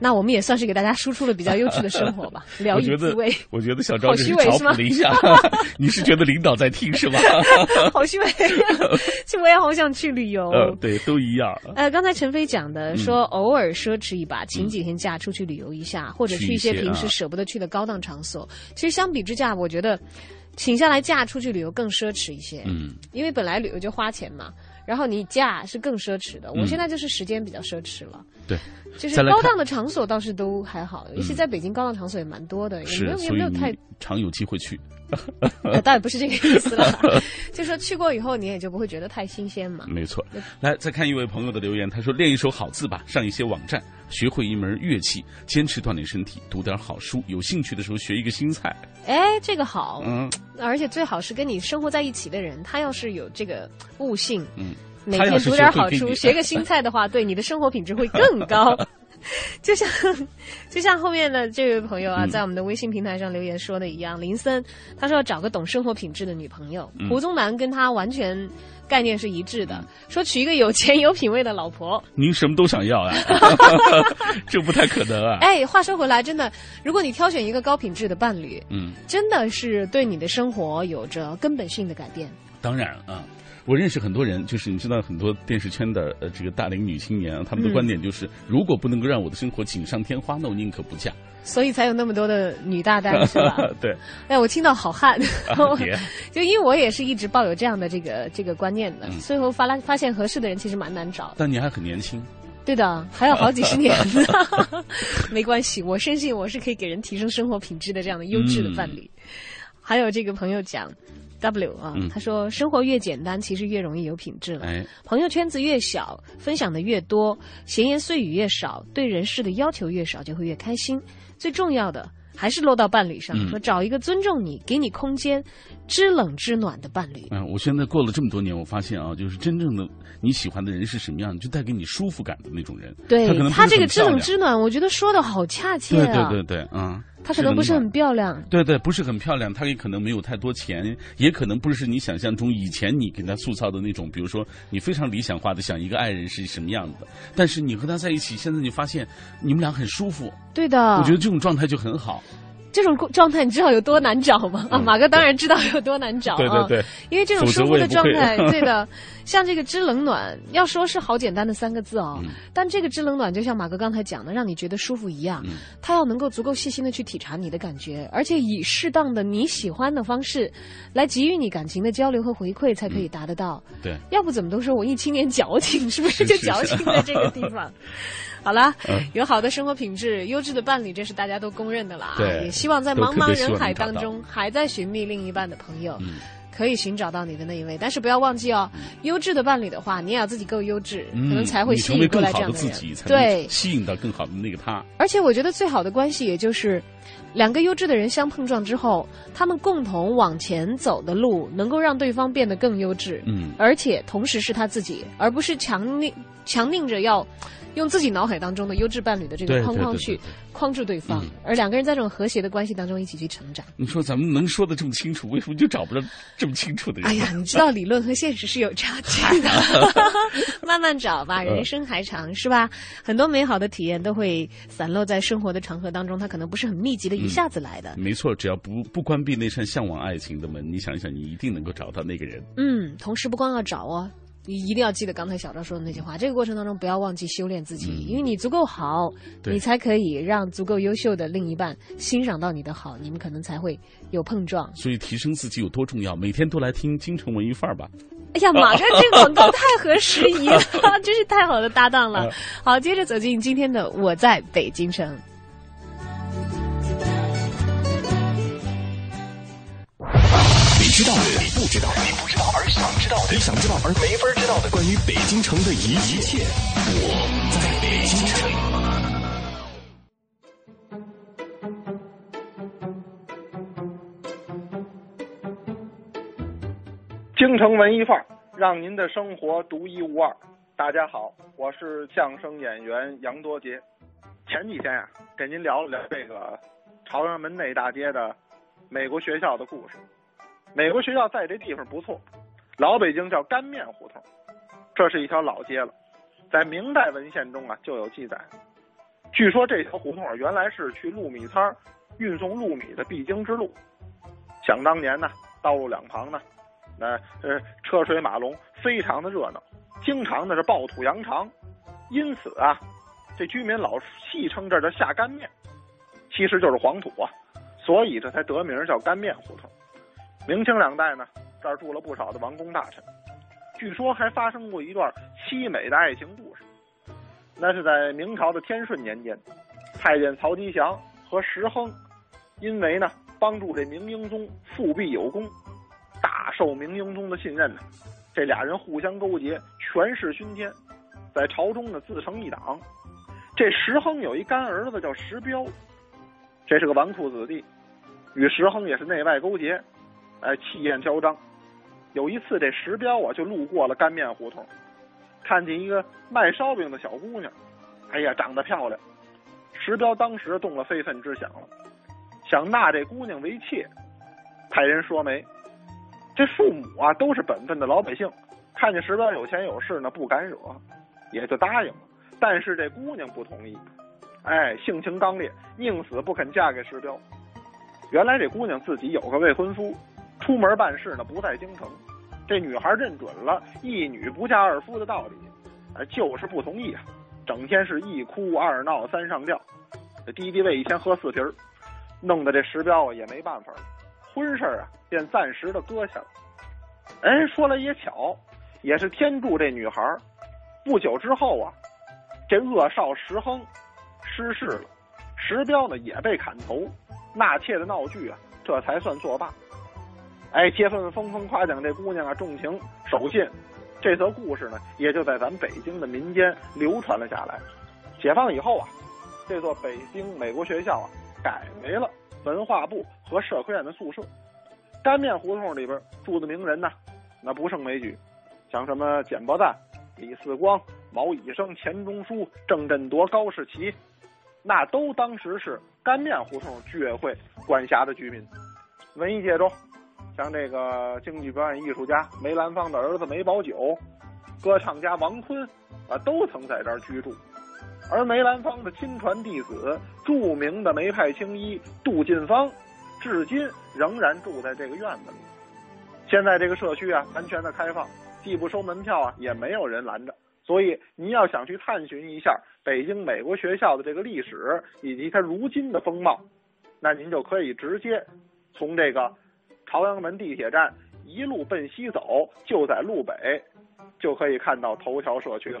那我们也算是给大家输出了比较优质的生活吧，聊以自慰。我觉得 小赵是嘲讽了一下，你是觉得领导在听是吗？好虚伪，其实我也好想去旅游。呃，对，都一样。呃，刚才陈飞讲的说，偶尔奢侈一把，请几天假出去旅游一下，或者去一些平时舍不得去的高档场所。其实相比之下，我觉得请下来假出去旅游更奢侈一些。嗯，因为本来旅游就花钱嘛。然后你假是更奢侈的，我现在就是时间比较奢侈了。对，就是高档的场所倒是都还好，尤其在北京高档场所也蛮多的，也没有也没有太常有机会去。倒也不是这个意思了，就说去过以后，你也就不会觉得太新鲜嘛。没错，来再看一位朋友的留言，他说练一手好字吧，上一些网站，学会一门乐器，坚持锻炼身体，读点好书，有兴趣的时候学一个新菜。哎，这个好，嗯，而且最好是跟你生活在一起的人，他要是有这个悟性，嗯，每天读点好书，学个新 菜的话，对你的生活品质会更高。就像，就像后面的这位朋友啊，在我们的微信平台上留言说的一样，林森他说要找个懂生活品质的女朋友，胡宗南跟他完全概念是一致的，说娶一个有钱有品位的老婆。您什么都想要啊？这不太可能啊！哎，话说回来，真的，如果你挑选一个高品质的伴侣，嗯，真的是对你的生活有着根本性的改变。当然啊。我认识很多人，就是你知道很多电视圈的呃这个大龄女青年啊，他们的观点就是，如果不能够让我的生活锦上添花，那我宁可不嫁。所以才有那么多的女大单是吧？对。哎，我听到好汉，就因为我也是一直抱有这样的这个这个观念的，最后发来发现合适的人其实蛮难找。但你还很年轻。对的，还有好几十年呢。没关系，我深信我是可以给人提升生活品质的这样的优质的伴侣。还有这个朋友讲。W 啊，他说生活越简单，其实越容易有品质了。朋友圈子越小，分享的越多，闲言碎语越少，对人事的要求越少，就会越开心。最重要的还是落到伴侣上，说找一个尊重你、给你空间、知冷知暖的伴侣。嗯，我现在过了这么多年，我发现啊，就是真正的你喜欢的人是什么样，就带给你舒服感的那种人。对他这个知冷知暖，我觉得说的好恰切啊。对对对对，嗯。他可能不是很漂亮，对对，不是很漂亮。他也可能没有太多钱，也可能不是你想象中以前你给他塑造的那种。比如说，你非常理想化的想一个爱人是什么样的，但是你和他在一起，现在你发现你们俩很舒服。对的，我觉得这种状态就很好。这种状态你知道有多难找吗？啊，马哥当然知道有多难找啊。对对对，因为这种舒服的状态，对的，像这个知冷暖，要说是好简单的三个字哦，但这个知冷暖就像马哥刚才讲的，让你觉得舒服一样，他要能够足够细心的去体察你的感觉，而且以适当的你喜欢的方式来给予你感情的交流和回馈，才可以达得到。对，要不怎么都说文艺青年矫情，是不是就矫情在这个地方？好了，有好的生活品质、优质的伴侣，这是大家都公认的啦。对，也希望在茫茫人海当中，还在寻觅另一半的朋友，可以寻找到你的那一位。但是不要忘记哦，优质的伴侣的话，你也要自己够优质，可能才会吸引过来这样的人。对，吸引到更好的那个他。而且我觉得最好的关系，也就是两个优质的人相碰撞之后，他们共同往前走的路，能够让对方变得更优质。嗯，而且同时是他自己，而不是强令强令着要。用自己脑海当中的优质伴侣的这个框框去框住对方，而两个人在这种和谐的关系当中一起去成长。你说咱们能说的这么清楚，为什么就找不着这么清楚的人？哎呀，你知道理论和现实是有差距的，慢慢找吧，人生还长，是吧？很多美好的体验都会散落在生活的长河当中，它可能不是很密集的，一下子来的。没错，只要不不关闭那扇向往爱情的门，你想一想，你一定能够找到那个人。嗯，同时不光要找哦。你一定要记得刚才小赵说的那句话，这个过程当中不要忘记修炼自己，因为你足够好，你才可以让足够优秀的另一半欣赏到你的好，你们可能才会有碰撞。所以提升自己有多重要，每天都来听京城文艺范儿吧。哎呀，马上这广告太合时宜了，真是太好的搭档了。好，接着走进今天的我在北京城。你知道的你不知道，你不知道而想知道的，你想知道而没法知道的，关于北京城的一切，我在北京城。京城文艺范儿，让您的生活独一无二。大家好，我是相声演员杨多杰。前几天呀，给您聊了聊这个朝阳门内大街的美国学校的故事。美国学校在这地方不错，老北京叫干面胡同，这是一条老街了，在明代文献中啊就有记载。据说这条胡同原来是去陆米仓运送陆米的必经之路。想当年呢，道路两旁呢，那呃车水马龙，非常的热闹，经常的是暴土扬长，因此啊，这居民老戏称这叫下干面，其实就是黄土啊，所以这才得名叫干面胡同。明清两代呢，这儿住了不少的王公大臣，据说还发生过一段凄美的爱情故事。那是在明朝的天顺年间，太监曹吉祥和石亨，因为呢帮助这明英宗复辟有功，大受明英宗的信任呢。这俩人互相勾结，权势熏天，在朝中呢自成一党。这石亨有一干儿子叫石彪，这是个纨绔子弟，与石亨也是内外勾结，哎，气焰嚣张。有一次，这石彪啊就路过了干面胡同，看见一个卖烧饼的小姑娘，哎呀，长得漂亮。石彪当时动了非分之想了，想纳这姑娘为妾，派人说媒。这父母啊都是本分的老百姓，看见石彪有钱有势呢，不敢惹，也就答应了。但是这姑娘不同意，哎，性情刚烈，宁死不肯嫁给石彪。原来这姑娘自己有个未婚夫，出门办事呢不在京城。这女孩认准了一女不嫁二夫的道理，哎，就是不同意啊，整天是一哭二闹三上吊。这敌敌畏一天喝四瓶弄得这石彪啊也没办法了，婚事啊。便暂时的搁下了。哎，说来也巧，也是天助这女孩。不久之后啊，这恶少石亨失势了，石彪呢也被砍头，纳妾的闹剧啊，这才算作罢。哎，街坊们纷纷夸奖这姑娘啊重情守信，这则故事呢也就在咱北京的民间流传了下来。解放以后啊，这座北京美国学校啊改为了文化部和社科院的宿舍。干面胡同里边住的名人呢，那不胜枚举，像什么简伯赞、李四光、毛以升、钱钟书、郑振铎、高士奇，那都当时是干面胡同居委会管辖的居民。文艺界中，像这个京剧表演艺术家梅兰芳的儿子梅葆玖，歌唱家王坤啊，都曾在这儿居住。而梅兰芳的亲传弟子，著名的梅派青衣杜近芳。至今仍然住在这个院子里。现在这个社区啊，完全的开放，既不收门票啊，也没有人拦着。所以您要想去探寻一下北京美国学校的这个历史以及它如今的风貌，那您就可以直接从这个朝阳门地铁站一路奔西走，就在路北，就可以看到头条社区了。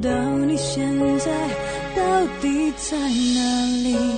到你现在到底在哪里。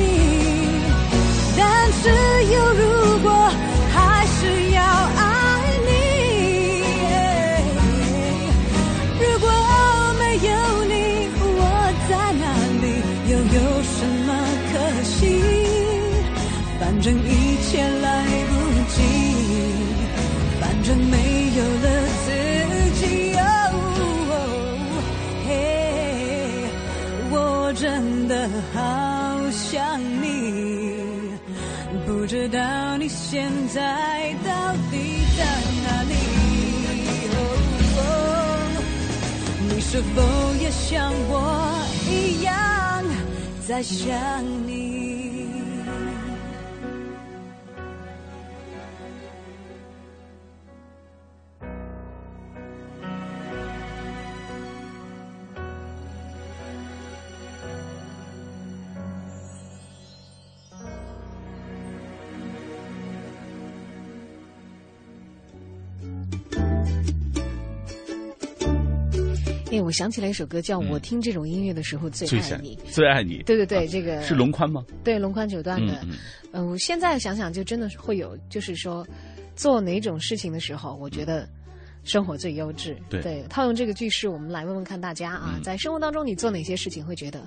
现在到底在哪里？你是否也像我一样在想你？我想起来一首歌，叫《我听这种音乐的时候最爱你》，最爱你。对对对，这个是龙宽吗？对，龙宽九段的。嗯，我现在想想，就真的是会有，就是说，做哪种事情的时候，我觉得生活最优质。对，套用这个句式，我们来问问看大家啊，在生活当中，你做哪些事情会觉得？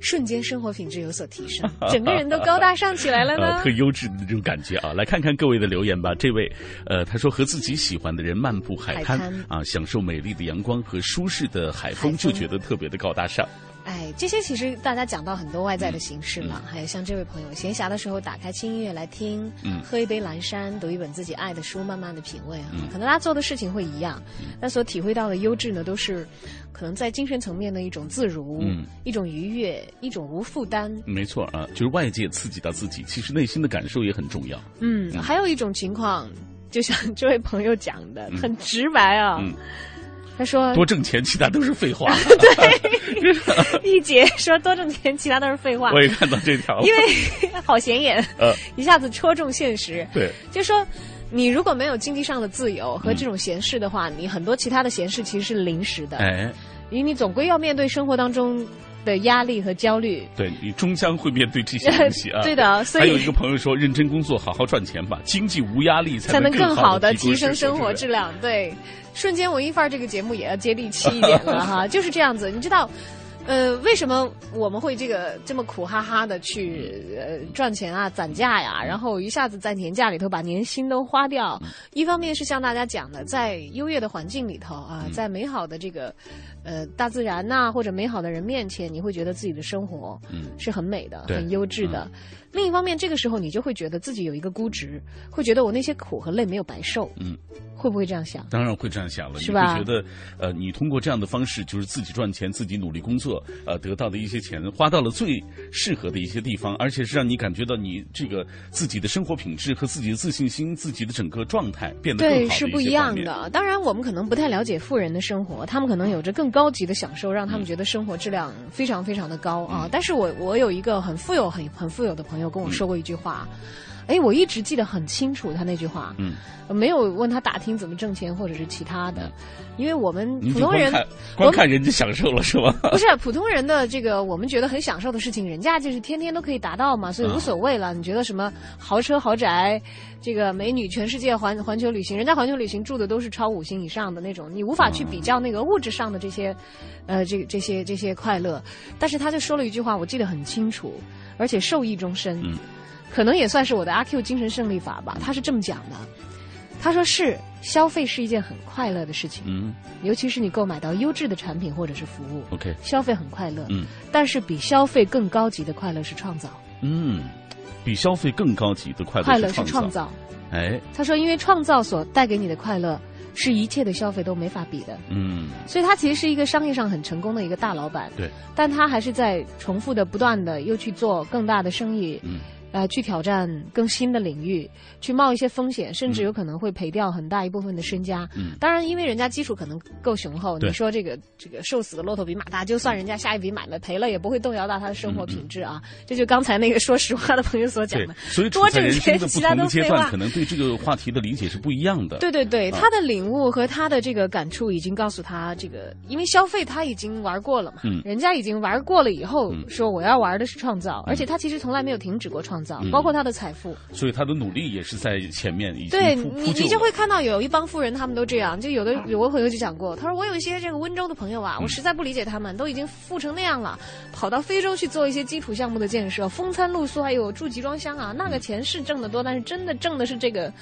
瞬间生活品质有所提升，整个人都高大上起来了呢。特优质的那种感觉啊！来看看各位的留言吧。这位，呃，他说和自己喜欢的人漫步海滩啊，享受美丽的阳光和舒适的海风，就觉得特别的高大上。哎，这些其实大家讲到很多外在的形式嘛，还有像这位朋友，闲暇的时候打开轻音乐来听，嗯，喝一杯蓝山，读一本自己爱的书，慢慢的品味啊。可能大家做的事情会一样，但所体会到的优质呢，都是可能在精神层面的一种自如，嗯，一种愉悦，一种无负担。没错啊，就是外界刺激到自己，其实内心的感受也很重要。嗯，还有一种情况，就像 这位朋友讲的，很直白啊。他说：“多挣钱，其他都是废话。” 对，一姐说：“多挣钱，其他都是废话。”我也看到这条，因为 好显眼，呃，一下子戳中现实。对，就说你如果没有经济上的自由和这种闲适的话，你很多其他的闲事其实是临时的。哎，因为你总归要面对生活当中的压力和焦虑。对你终将会面对这些 东西啊。对的，所以还有一个朋友说：“认真工作，好好赚钱吧，经济无压力才能更好的提升生活质量。”对。瞬间文艺范儿这个节目也要接地气一点了哈，就是这样子。你知道，呃，为什么我们会这个这么苦哈哈的去呃赚钱啊、攒价呀，然后一下子在年假里头把年薪都花掉？一方面是像大家讲的，在优越的环境里头啊，在美好的这个呃大自然呐或者美好的人面前，你会觉得自己的生活嗯是很美的、很优质的。另一方面，这个时候你就会觉得自己有一个估值，会觉得我那些苦和累没有白受。嗯。会不会这样想？当然会这样想了，是吧？觉得，呃，你通过这样的方式，就是自己赚钱、自己努力工作，呃，得到的一些钱，花到了最适合的一些地方，而且是让你感觉到你这个自己的生活品质和自己的自信心、自己的整个状态变得对是不一样的。当然，我们可能不太了解富人的生活，他们可能有着更高级的享受，让他们觉得生活质量非常非常的高啊。但是我我有一个很富有、很很富有的朋友跟我说过一句话。哎，我一直记得很清楚，他那句话，嗯，没有问他打听怎么挣钱或者是其他的，因为我们普通人光看人家享受了是吗？不是普通人的这个我们觉得很享受的事情，人家就是天天都可以达到嘛，所以无所谓了。你觉得什么豪车豪宅，这个美女全世界环环球旅行，人家环球旅行住的都是超五星以上的那种，你无法去比较那个物质上的这些，呃，这这些这些快乐。但是他就说了一句话，我记得很清楚，而且受益终身。可能也算是我的阿 Q 精神胜利法吧。他是这么讲的，他说是消费是一件很快乐的事情，嗯，尤其是你购买到优质的产品或者是服务，OK，消费很快乐，嗯，但是比消费更高级的快乐是创造，嗯，比消费更高级的快乐快乐是创造，哎，他说因为创造所带给你的快乐。是一切的消费都没法比的，嗯，所以他其实是一个商业上很成功的一个大老板，对，但他还是在重复的、不断的又去做更大的生意，嗯。呃，去挑战更新的领域，去冒一些风险，甚至有可能会赔掉很大一部分的身家。嗯，当然，因为人家基础可能够雄厚。你说这个这个瘦死的骆驼比马大，就算人家下一笔买卖赔了，也不会动摇到他的生活品质啊。这就刚才那个说实话的朋友所讲的。所以，多挣钱，其他都阶段，可能对这个话题的理解是不一样的。对对对，他的领悟和他的这个感触已经告诉他，这个因为消费他已经玩过了嘛，嗯，人家已经玩过了以后，说我要玩的是创造，而且他其实从来没有停止过创造，包括他的。财富，所以他的努力也是在前面已经对你，你就会看到有一帮富人，他们都这样。就有的有个朋友就讲过，他说我有一些这个温州的朋友啊，我实在不理解他们，都已经富成那样了，跑到非洲去做一些基础项目的建设，风餐露宿，还有住集装箱啊，那个钱是挣得多，但是真的挣的是这个。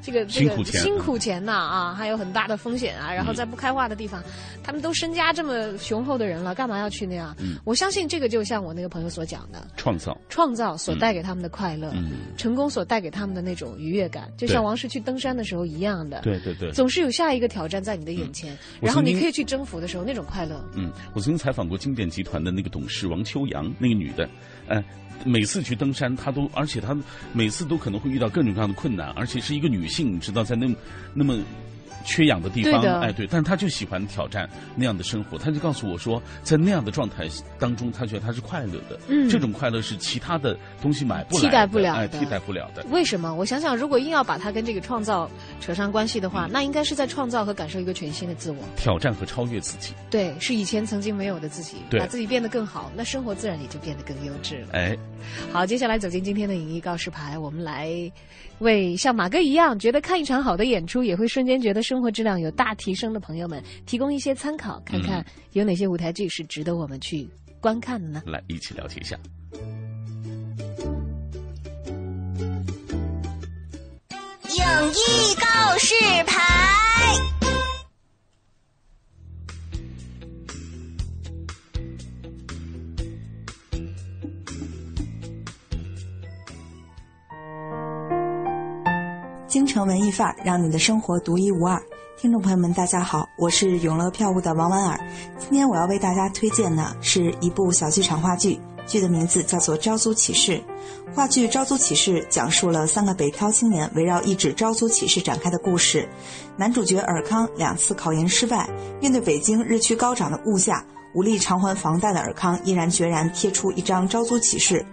这个这个辛苦钱呐啊，还有很大的风险啊。然后在不开化的地方，他们都身家这么雄厚的人了，干嘛要去那样？我相信这个就像我那个朋友所讲的，创造创造所带给他们的快乐，嗯成功所带给他们的那种愉悦感，就像王石去登山的时候一样的。对对对，总是有下一个挑战在你的眼前，然后你可以去征服的时候，那种快乐。嗯，我曾经采访过经典集团的那个董事王秋阳，那个女的，呃。每次去登山，她都，而且她每次都可能会遇到各种各样的困难，而且是一个女性，你知道，在那那么。缺氧的地方，哎，对，但是他就喜欢挑战那样的生活，他就告诉我说，在那样的状态当中，他觉得他是快乐的。嗯，这种快乐是其他的东西买不来、替代不了的，替代不了的。为什么？我想想，如果硬要把它跟这个创造扯上关系的话，那应该是在创造和感受一个全新的自我，挑战和超越自己。对，是以前曾经没有的自己，把自己变得更好，那生活自然也就变得更优质了。哎，好，接下来走进今天的影艺告示牌，我们来。为像马哥一样觉得看一场好的演出也会瞬间觉得生活质量有大提升的朋友们提供一些参考，看看有哪些舞台剧是值得我们去观看的呢？来，一起了解一下。影艺告示牌。京城文艺范儿，让你的生活独一无二。听众朋友们，大家好，我是永乐票务的王婉儿。今天我要为大家推荐的是一部小剧场话剧，剧的名字叫做《招租启事》。话剧《招租启事》讲述了三个北漂青年围绕一纸招租启事展开的故事。男主角尔康两次考研失败，面对北京日趋高涨的物价，无力偿还房贷的尔康毅然决然贴出一张招租启事。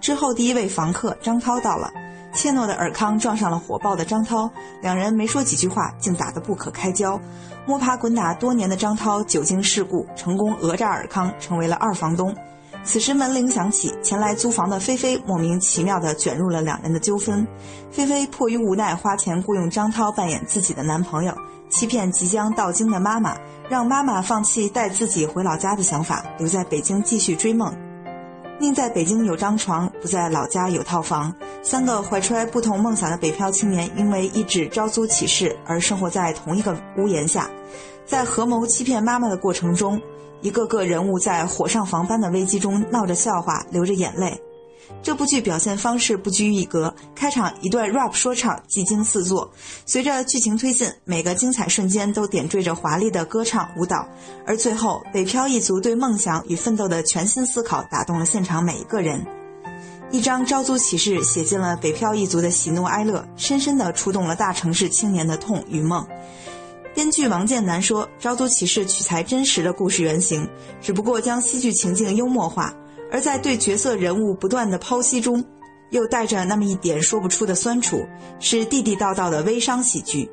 之后，第一位房客张涛到了。怯懦的尔康撞上了火爆的张涛，两人没说几句话，竟打得不可开交。摸爬滚打多年的张涛久经世故，成功讹诈尔康，成为了二房东。此时门铃响起，前来租房的菲菲莫名其妙地卷入了两人的纠纷。菲菲迫于无奈，花钱雇佣张涛扮演自己的男朋友，欺骗即将到京的妈妈，让妈妈放弃带自己回老家的想法，留在北京继续追梦。宁在北京有张床，不在老家有套房。三个怀揣不同梦想的北漂青年，因为一纸招租启事而生活在同一个屋檐下，在合谋欺骗妈妈的过程中，一个个人物在火上房般的危机中闹着笑话，流着眼泪。这部剧表现方式不拘一格，开场一段 rap 说唱技惊四座，随着剧情推进，每个精彩瞬间都点缀着华丽的歌唱舞蹈，而最后北漂一族对梦想与奋斗的全新思考，打动了现场每一个人。一张招租启事写尽了北漂一族的喜怒哀乐，深深地触动了大城市青年的痛与梦。编剧王建南说：“招租启事取材真实的故事原型，只不过将戏剧情境幽默化。”而在对角色人物不断的剖析中，又带着那么一点说不出的酸楚，是地地道道的微商喜剧。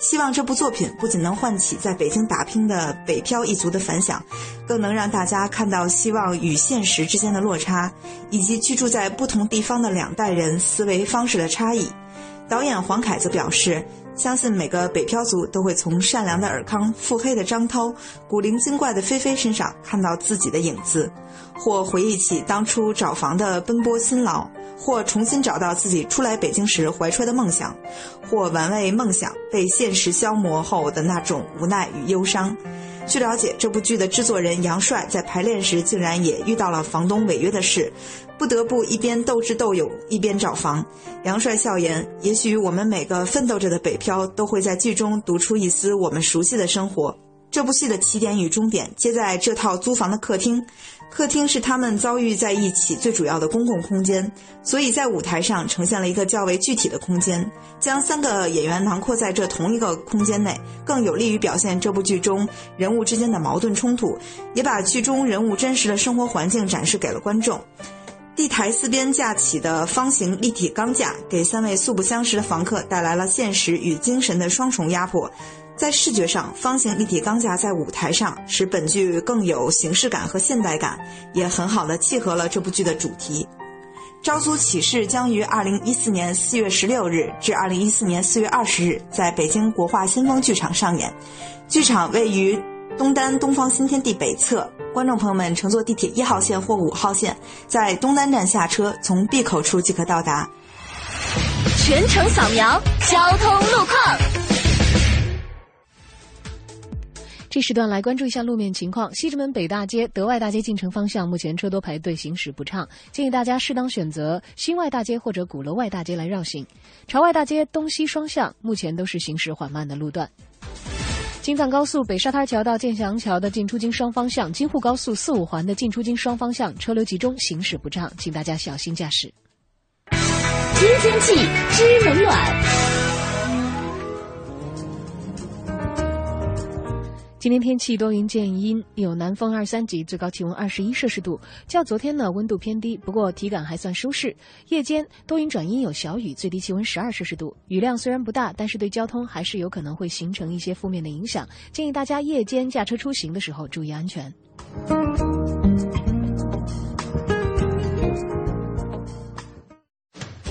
希望这部作品不仅能唤起在北京打拼的北漂一族的反响，更能让大家看到希望与现实之间的落差，以及居住在不同地方的两代人思维方式的差异。导演黄凯则表示。相信每个北漂族都会从善良的尔康、腹黑的张涛、古灵精怪的菲菲身上看到自己的影子，或回忆起当初找房的奔波辛劳，或重新找到自己初来北京时怀揣的梦想，或玩味梦想被现实消磨后的那种无奈与忧伤。据了解，这部剧的制作人杨帅在排练时竟然也遇到了房东违约的事，不得不一边斗智斗勇一边找房。杨帅笑言：“也许我们每个奋斗着的北漂都会在剧中读出一丝我们熟悉的生活。”这部戏的起点与终点皆在这套租房的客厅。客厅是他们遭遇在一起最主要的公共空间，所以在舞台上呈现了一个较为具体的空间。将三个演员囊括在这同一个空间内，更有利于表现这部剧中人物之间的矛盾冲突，也把剧中人物真实的生活环境展示给了观众。地台四边架起的方形立体钢架，给三位素不相识的房客带来了现实与精神的双重压迫。在视觉上，方形立体钢架在舞台上使本剧更有形式感和现代感，也很好的契合了这部剧的主题。《招租启事》将于二零一四年四月十六日至二零一四年四月二十日在北京国画先锋剧场上演。剧场位于东单东方新天地北侧，观众朋友们乘坐地铁一号线或五号线，在东单站下车，从 B 口处即可到达。全程扫描交通路况。这时段来关注一下路面情况。西直门北大街、德外大街进城方向目前车多排队，行驶不畅，建议大家适当选择新外大街或者鼓楼外大街来绕行。朝外大街东西双向目前都是行驶缓慢的路段。京藏高速北沙滩桥到建祥桥的进出京双方向，京沪高速四五环的进出京双方向车流集中，行驶不畅，请大家小心驾驶。知天气，知冷暖。今天天气多云见阴，有南风二三级，最高气温二十一摄氏度，较昨天呢温度偏低，不过体感还算舒适。夜间多云转阴有小雨，最低气温十二摄氏度，雨量虽然不大，但是对交通还是有可能会形成一些负面的影响，建议大家夜间驾车出行的时候注意安全。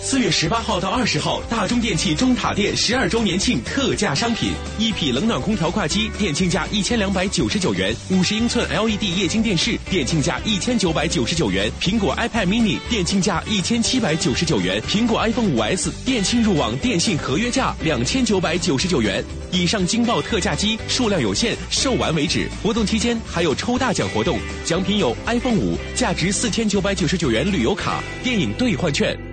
四月十八号到二十号，大中电器中塔店十二周年庆特价商品：一匹冷暖空调挂机，店庆价一千两百九十九元；五十英寸 LED 液晶电视，店庆价一千九百九十九元；苹果 iPad mini，店庆价一千七百九十九元；苹果 iPhone 五 S，店庆入网电信合约价两千九百九十九元。以上惊爆特价机，数量有限，售完为止。活动期间还有抽大奖活动，奖品有 iPhone 五，价值四千九百九十九元旅游卡、电影兑换券。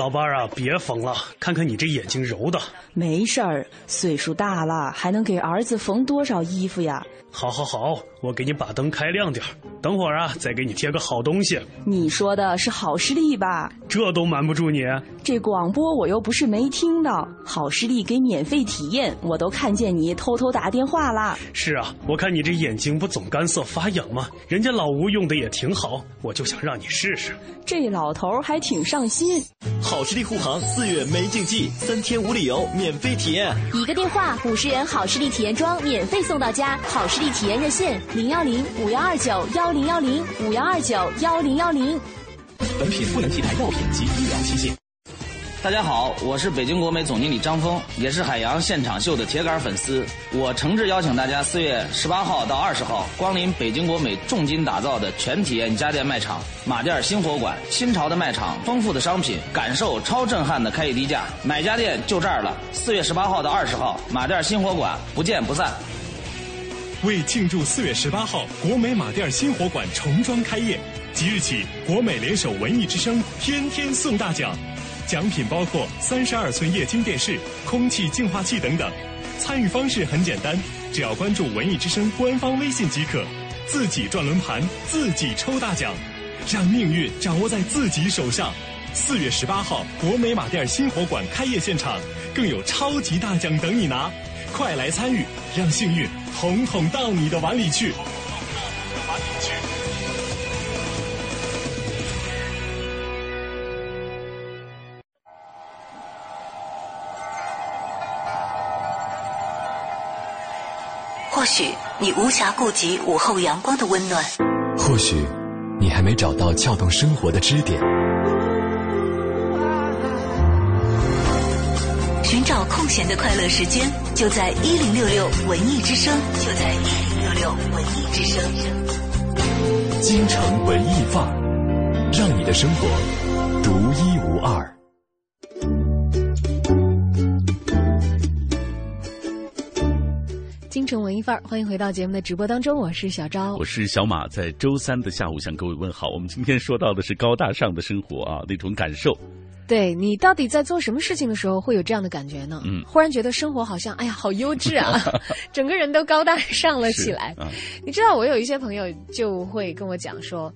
老伴儿啊，别缝了，看看你这眼睛揉的。没事儿，岁数大了，还能给儿子缝多少衣服呀？好，好，好。我给你把灯开亮点等会儿啊，再给你贴个好东西。你说的是好视力吧？这都瞒不住你。这广播我又不是没听到，好视力给免费体验，我都看见你偷偷打电话了。是啊，我看你这眼睛不总干涩发痒吗？人家老吴用的也挺好，我就想让你试试。这老头还挺上心。好视力护航四月没禁忌，三天无理由免费体验。一个电话，五十元好视力体验装免费送到家。好视力体验热线。零幺零五幺二九幺零幺零五幺二九幺零幺零。本品不能替代药品及医疗器械。大家好，我是北京国美总经理张峰，也是海洋现场秀的铁杆粉丝。我诚挚邀请大家四月十八号到二十号光临北京国美重金打造的全体验家电卖场马甸新火馆。新潮的卖场，丰富的商品，感受超震撼的开业低价。买家电就这儿了。四月十八号到二十号马甸新火馆，不见不散。为庆祝四月十八号国美马甸新火馆重装开业，即日起国美联手文艺之声，天天送大奖，奖品包括三十二寸液晶电视、空气净化器等等。参与方式很简单，只要关注文艺之声官方微信即可，自己转轮盘，自己抽大奖，让命运掌握在自己手上。四月十八号国美马甸新火馆开业现场，更有超级大奖等你拿，快来参与，让幸运。统统到你的碗里去。或许你无暇顾及午后阳光的温暖，或许你还没找到撬动生活的支点。闲的快乐时间，就在一零六六文艺之声，就在一零六六文艺之声。京城文艺范儿，让你的生活独一无二。京城文艺范儿，欢迎回到节目的直播当中，我是小昭，我是小马，在周三的下午向各位问好。我们今天说到的是高大上的生活啊，那种感受。对你到底在做什么事情的时候会有这样的感觉呢？嗯，忽然觉得生活好像，哎呀，好优质啊，整个人都高大上了起来。你知道，我有一些朋友就会跟我讲说，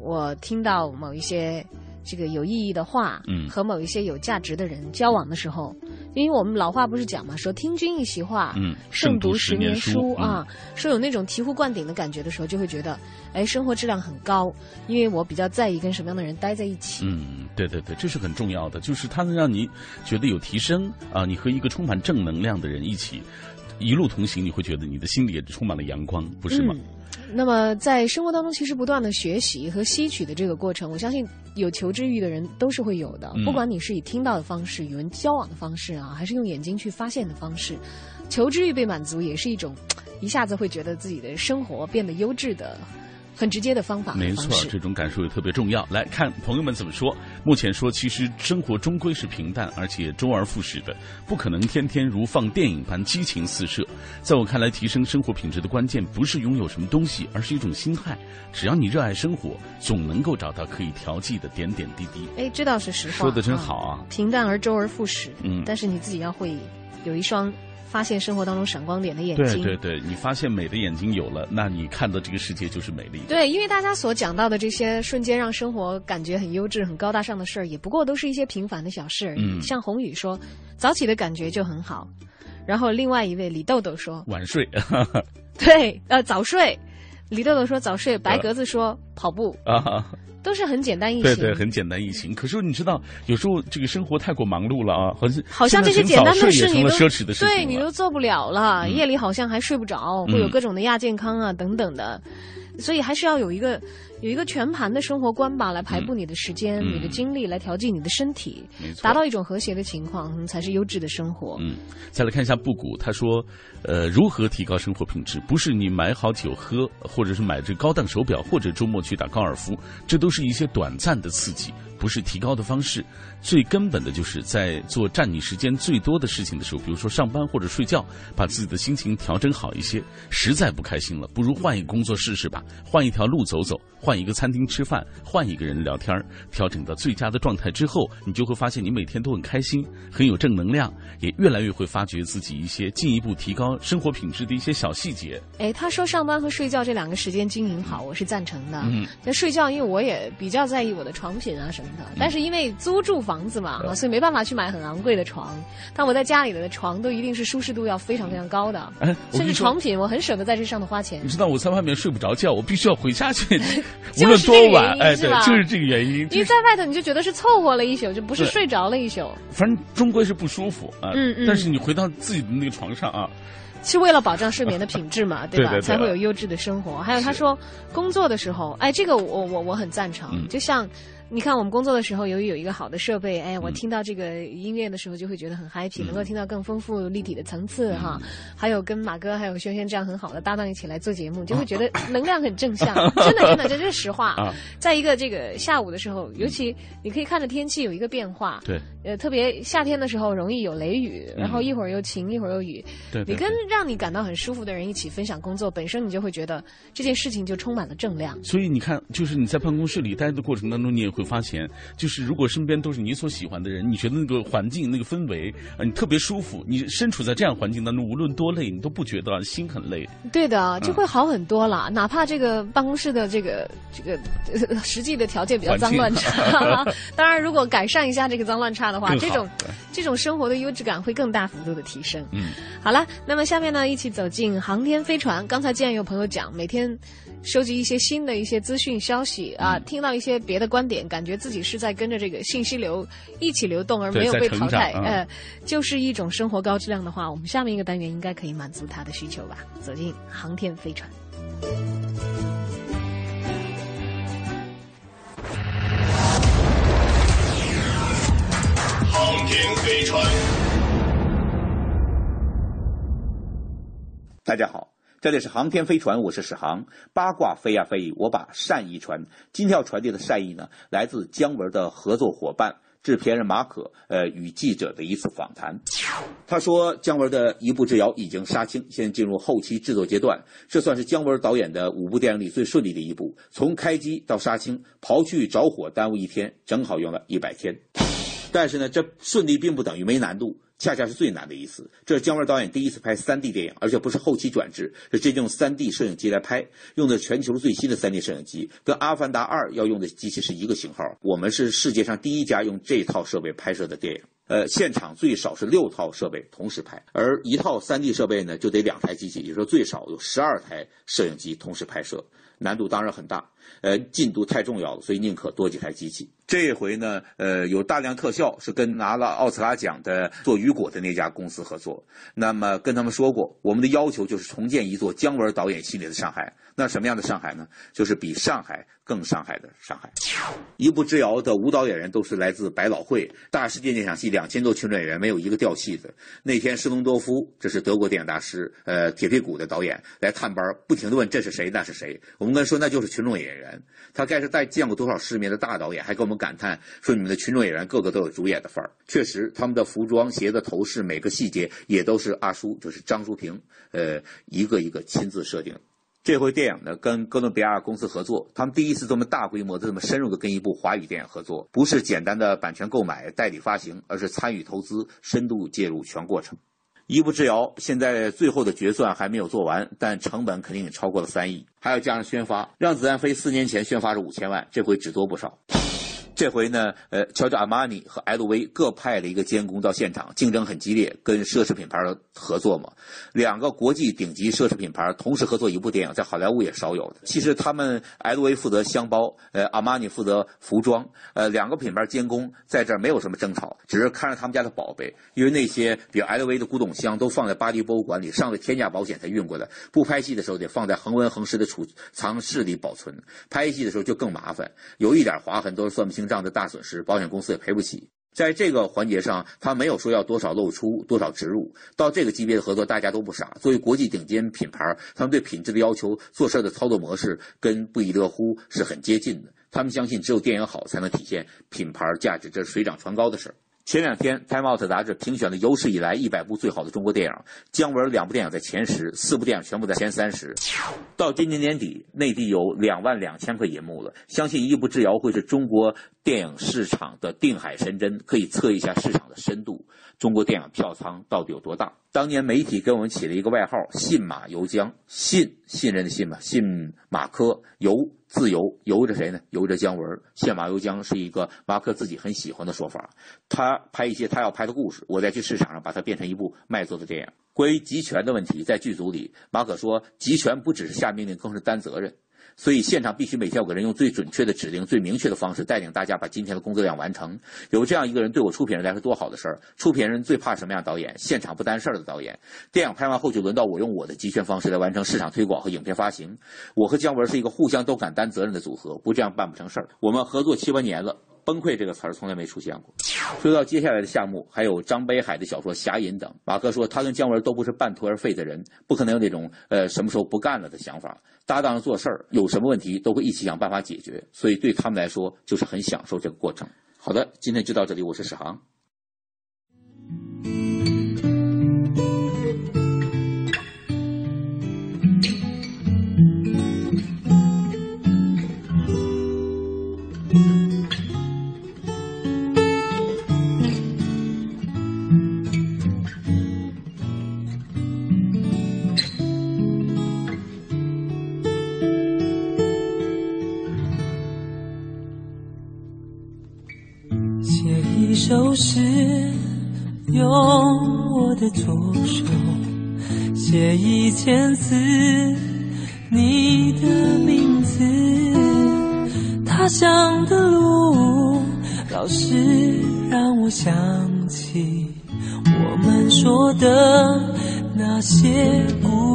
我听到某一些这个有意义的话，嗯，和某一些有价值的人交往的时候。因为我们老话不是讲嘛，说听君一席话，嗯，胜读十年书啊。说有那种醍醐灌顶的感觉的时候，就会觉得，哎，生活质量很高。因为我比较在意跟什么样的人待在一起。嗯，对对对，这是很重要的，就是它能让你觉得有提升啊。你和一个充满正能量的人一起一路同行，你会觉得你的心里也充满了阳光，不是吗？那么，在生活当中，其实不断的学习和吸取的这个过程，我相信有求知欲的人都是会有的。不管你是以听到的方式、与人交往的方式啊，还是用眼睛去发现的方式，求知欲被满足，也是一种一下子会觉得自己的生活变得优质的。很直接的方法，没错，这种感受也特别重要。来看朋友们怎么说。目前说，其实生活终归是平淡，而且周而复始的，不可能天天如放电影般激情四射。在我看来，提升生活品质的关键不是拥有什么东西，而是一种心态。只要你热爱生活，总能够找到可以调剂的点点滴滴。哎，这倒是实话。说的真好啊！平淡而周而复始。嗯，但是你自己要会有一双。发现生活当中闪光点的眼睛，对对对，你发现美的眼睛有了，那你看到这个世界就是美丽。对，因为大家所讲到的这些瞬间让生活感觉很优质、很高大上的事儿，也不过都是一些平凡的小事而已。像宏宇说，早起的感觉就很好。然后另外一位李豆豆说，晚睡。对，呃，早睡。李豆豆说早睡，白格子说跑步。啊。都是很简单易行，对对，很简单易行。可是你知道，有时候这个生活太过忙碌了啊，好像好像这些简单的事你都奢侈的事对你都做不了了。夜里好像还睡不着，会有各种的亚健康啊等等的，所以还是要有一个。有一个全盘的生活观吧，来排布你的时间、你的精力，来调剂你的身体，达到一种和谐的情况，才是优质的生活。嗯，再来看一下布谷，他说，呃，如何提高生活品质？不是你买好酒喝，或者是买这高档手表，或者周末去打高尔夫，这都是一些短暂的刺激，不是提高的方式。最根本的就是在做占你时间最多的事情的时候，比如说上班或者睡觉，把自己的心情调整好一些。实在不开心了，不如换一个工作试试吧，换一条路走走，换一个餐厅吃饭，换一个人聊天调整到最佳的状态之后，你就会发现你每天都很开心，很有正能量，也越来越会发掘自己一些进一步提高生活品质的一些小细节。哎，他说上班和睡觉这两个时间经营好，我是赞成的。嗯，在睡觉，因为我也比较在意我的床品啊什么的，但是因为租住房。子嘛，所以没办法去买很昂贵的床。但我在家里的床都一定是舒适度要非常非常高的，甚至床品我很舍得在这上头花钱。你知道我在外面睡不着觉，我必须要回家去，无论多晚，哎，对，就是这个原因。因为在外头你就觉得是凑合了一宿，就不是睡着了一宿。反正终归是不舒服啊。嗯嗯。但是你回到自己的那个床上啊，是为了保障睡眠的品质嘛，对吧？才会有优质的生活。还有他说工作的时候，哎，这个我我我很赞成，就像。你看，我们工作的时候，由于有一个好的设备，哎，我听到这个音乐的时候，就会觉得很 happy，能够听到更丰富立体的层次哈。还有跟马哥还有轩轩这样很好的搭档一起来做节目，就会觉得 能量很正向，真的真的，这是实话。在一个这个下午的时候，尤其你可以看着天气有一个变化，对，呃，特别夏天的时候容易有雷雨，然后一会儿又晴，一会儿又雨。对，你跟让你感到很舒服的人一起分享工作，本身你就会觉得这件事情就充满了正量。所以你看，就是你在办公室里待的过程当中，你也会发现。就是如果身边都是你所喜欢的人，你觉得那个环境、那个氛围啊，你特别舒服。你身处在这样环境当中，无论多累，你都不觉得心很累。对的，就会好很多了。哪怕这个办公室的这个这个实际的条件比较脏乱差，当然如果改善一下这个脏乱差的话，这种这种生活的优质感会更大幅度的提升。嗯，好了，那么下面呢，一起走进航天飞船。刚才既然有朋友讲，每天。收集一些新的一些资讯消息啊听到一些别的观点感觉自己是在跟着这个信息流一起流动而没有被淘汰呃就是一种生活高质量的话我们下面一个单元应该可以满足他的需求吧。走进航天飞船。航天飞船。大家好这里是航天飞船，我是史航。八卦飞呀飞，我把善意传。今天要传递的善意呢，来自姜文的合作伙伴制片人马可，呃，与记者的一次访谈。他说，姜文的一步之遥已经杀青，现在进入后期制作阶段。这算是姜文导演的五部电影里最顺利的一部。从开机到杀青，刨去着火耽误一天，正好用了一百天。但是呢，这顺利并不等于没难度。恰恰是最难的一次。这是姜文导演第一次拍 3D 电影，而且不是后期转制，是真正用 3D 摄影机来拍，用的全球最新的 3D 摄影机，跟《阿凡达2》要用的机器是一个型号。我们是世界上第一家用这套设备拍摄的电影。呃，现场最少是六套设备同时拍，而一套 3D 设备呢，就得两台机器，也就是说最少有十二台摄影机同时拍摄，难度当然很大。呃，进度太重要了，所以宁可多几台机器。这回呢，呃，有大量特效是跟拿了奥斯卡奖的做雨果的那家公司合作。那么跟他们说过，我们的要求就是重建一座姜文导演心里的上海。那什么样的上海呢？就是比上海更上海的上海。一步之遥的舞蹈演员都是来自百老汇大世界那场戏，两千多群众演员没有一个掉戏的。那天施隆多夫，这是德国电影大师，呃，铁皮鼓的导演来探班，不停地问这是谁，那是谁。我们跟他说那就是群众演员。演员他该是带见过多少世面的大导演，还跟我们感叹说：“你们的群众演员个个都有主演的范儿。”确实，他们的服装、鞋子、头饰，每个细节也都是阿叔，就是张淑平，呃，一个一个亲自设定。这回电影呢，跟哥伦比亚公司合作，他们第一次这么大规模、这么深入的跟一部华语电影合作，不是简单的版权购买、代理发行，而是参与投资、深度介入全过程。一步之遥，现在最后的决算还没有做完，但成本肯定也超过了三亿，还要加上宣发。让子弹飞四年前宣发是五千万，这回只多不少。这回呢，呃，乔治阿玛尼和 LV 各派了一个监工到现场，竞争很激烈，跟奢侈品牌合作嘛。两个国际顶级奢侈品牌同时合作一部电影，在好莱坞也少有的。其实他们 LV 负责箱包，呃，阿玛尼负责服装，呃，两个品牌监工在这儿没有什么争吵，只是看着他们家的宝贝，因为那些比如 LV 的古董箱都放在巴黎博物馆里，上了天价保险才运过来，不拍戏的时候得放在恒温恒湿的储藏室里保存，拍戏的时候就更麻烦，有一点划痕都是算不清。账的大损失，保险公司也赔不起。在这个环节上，他没有说要多少露出、多少植入。到这个级别的合作，大家都不傻。作为国际顶尖品牌，他们对品质的要求、做事的操作模式跟不亦乐乎是很接近的。他们相信，只有电影好，才能体现品牌价值，这是水涨船高的事儿。前两天，《Time Out》杂志评选了有史以来一百部最好的中国电影，姜文两部电影在前十，四部电影全部在前三十。到今年年底，内地有两万两千块银幕了，相信《一步之遥》会是中国电影市场的定海神针，可以测一下市场的深度。中国电影票仓到底有多大？当年媒体给我们起了一个外号“信马由缰”，信信任的信嘛，信马科由自由由着谁呢？由着姜文。现马由缰是一个马可自己很喜欢的说法。他拍一些他要拍的故事，我再去市场上把它变成一部卖座的电影。关于集权的问题，在剧组里，马可说，集权不只是下命令，更是担责任。所以现场必须每天有个人用最准确的指令、最明确的方式带领大家把今天的工作量完成。有这样一个人，对我出品人来说多好的事儿！出品人最怕什么样导演？现场不担事儿的导演。电影拍完后就轮到我用我的集权方式来完成市场推广和影片发行。我和姜文是一个互相都敢担责任的组合，不这样办不成事儿。我们合作七八年了。崩溃这个词儿从来没出现过。说到接下来的项目，还有张北海的小说《侠隐》等。马克说，他跟姜文都不是半途而废的人，不可能有那种呃什么时候不干了的想法。搭档做事儿，有什么问题都会一起想办法解决，所以对他们来说就是很享受这个过程。好的，今天就到这里，我是史航。就是，用我的左手写一千字，你的名字。他乡的路，老是让我想起我们说的那些故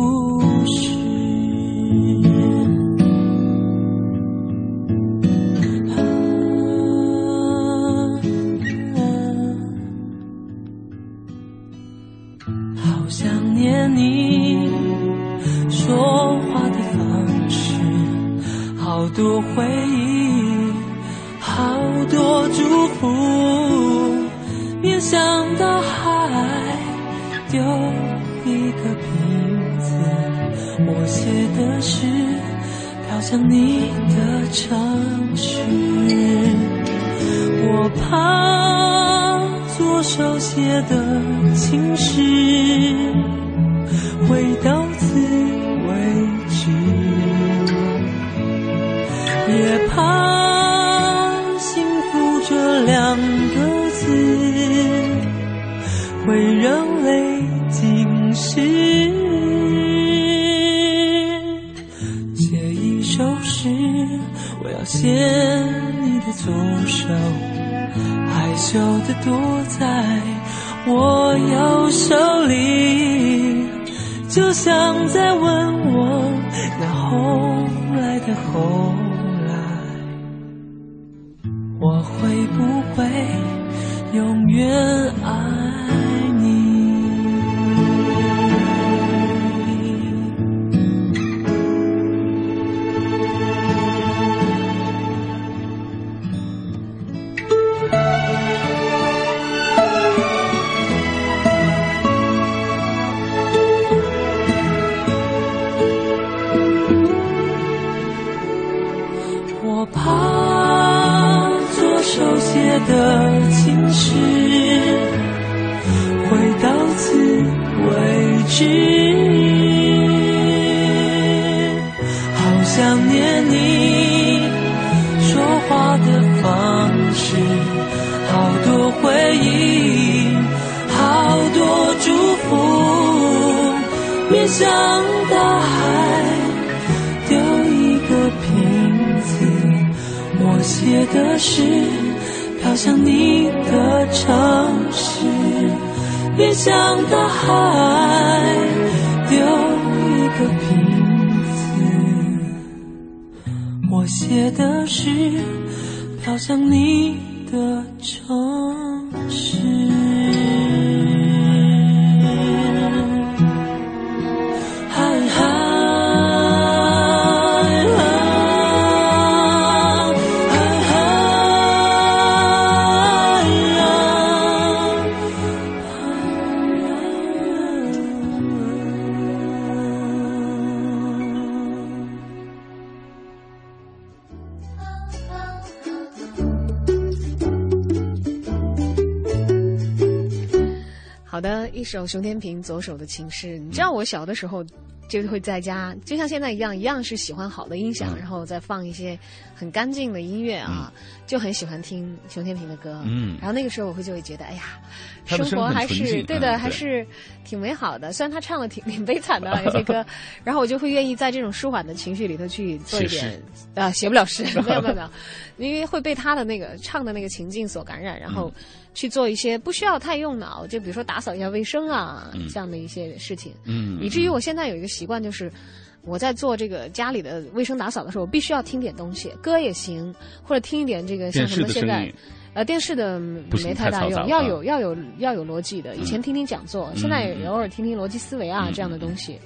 飘向你的城市。一首熊天平左手的情诗，你知道我小的时候就会在家，就像现在一样，一样是喜欢好的音响，然后再放一些很干净的音乐啊，就很喜欢听熊天平的歌。嗯，然后那个时候我会就会觉得，哎呀，生活还是对的，还是挺美好的。虽然他唱的挺 挺悲惨的一些歌，然后我就会愿意在这种舒缓的情绪里头去做一点啊，写不了诗，没有没有没有，因为会被他的那个唱的那个情境所感染，然后。去做一些不需要太用脑，就比如说打扫一下卫生啊，这样的一些事情。嗯，以至于我现在有一个习惯，就是我在做这个家里的卫生打扫的时候，我必须要听点东西，歌也行，或者听一点这个像什么现在，呃，电视的没太大用，要有要有要有逻辑的。以前听听讲座，现在也偶尔听听逻辑思维啊这样的东西。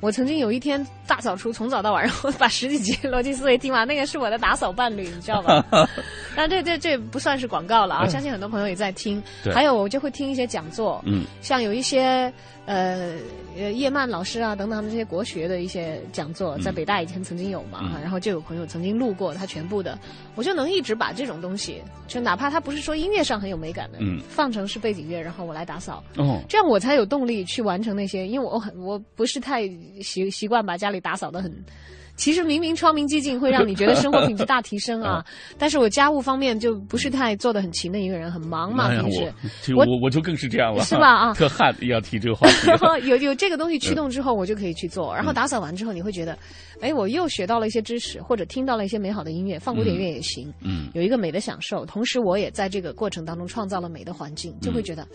我曾经有一天大扫除，从早到晚，然后把十几集逻辑思维听完。那个是我的打扫伴侣，你知道吧？但这这这不算是广告了啊！相信很多朋友也在听。还有我就会听一些讲座，嗯，像有一些呃呃叶曼老师啊等等他们这些国学的一些讲座，在北大以前曾经有嘛，然后就有朋友曾经录过他全部的，我就能一直把这种东西，就哪怕他不是说音乐上很有美感的，嗯，放成是背景乐，然后我来打扫，哦，这样我才有动力去完成那些，因为我很我不是太。习习惯把家里打扫的很，其实明明窗明几净，会让你觉得生活品质大提升啊。但是我家务方面就不是太做的很勤的一个人，很忙嘛，平时。我我我就更是这样了，是吧？啊，特汗要提这个话题。有有这个东西驱动之后，我就可以去做。然后打扫完之后，你会觉得。哎，我又学到了一些知识，或者听到了一些美好的音乐，放古典乐也行，嗯，有一个美的享受。同时，我也在这个过程当中创造了美的环境，就会觉得，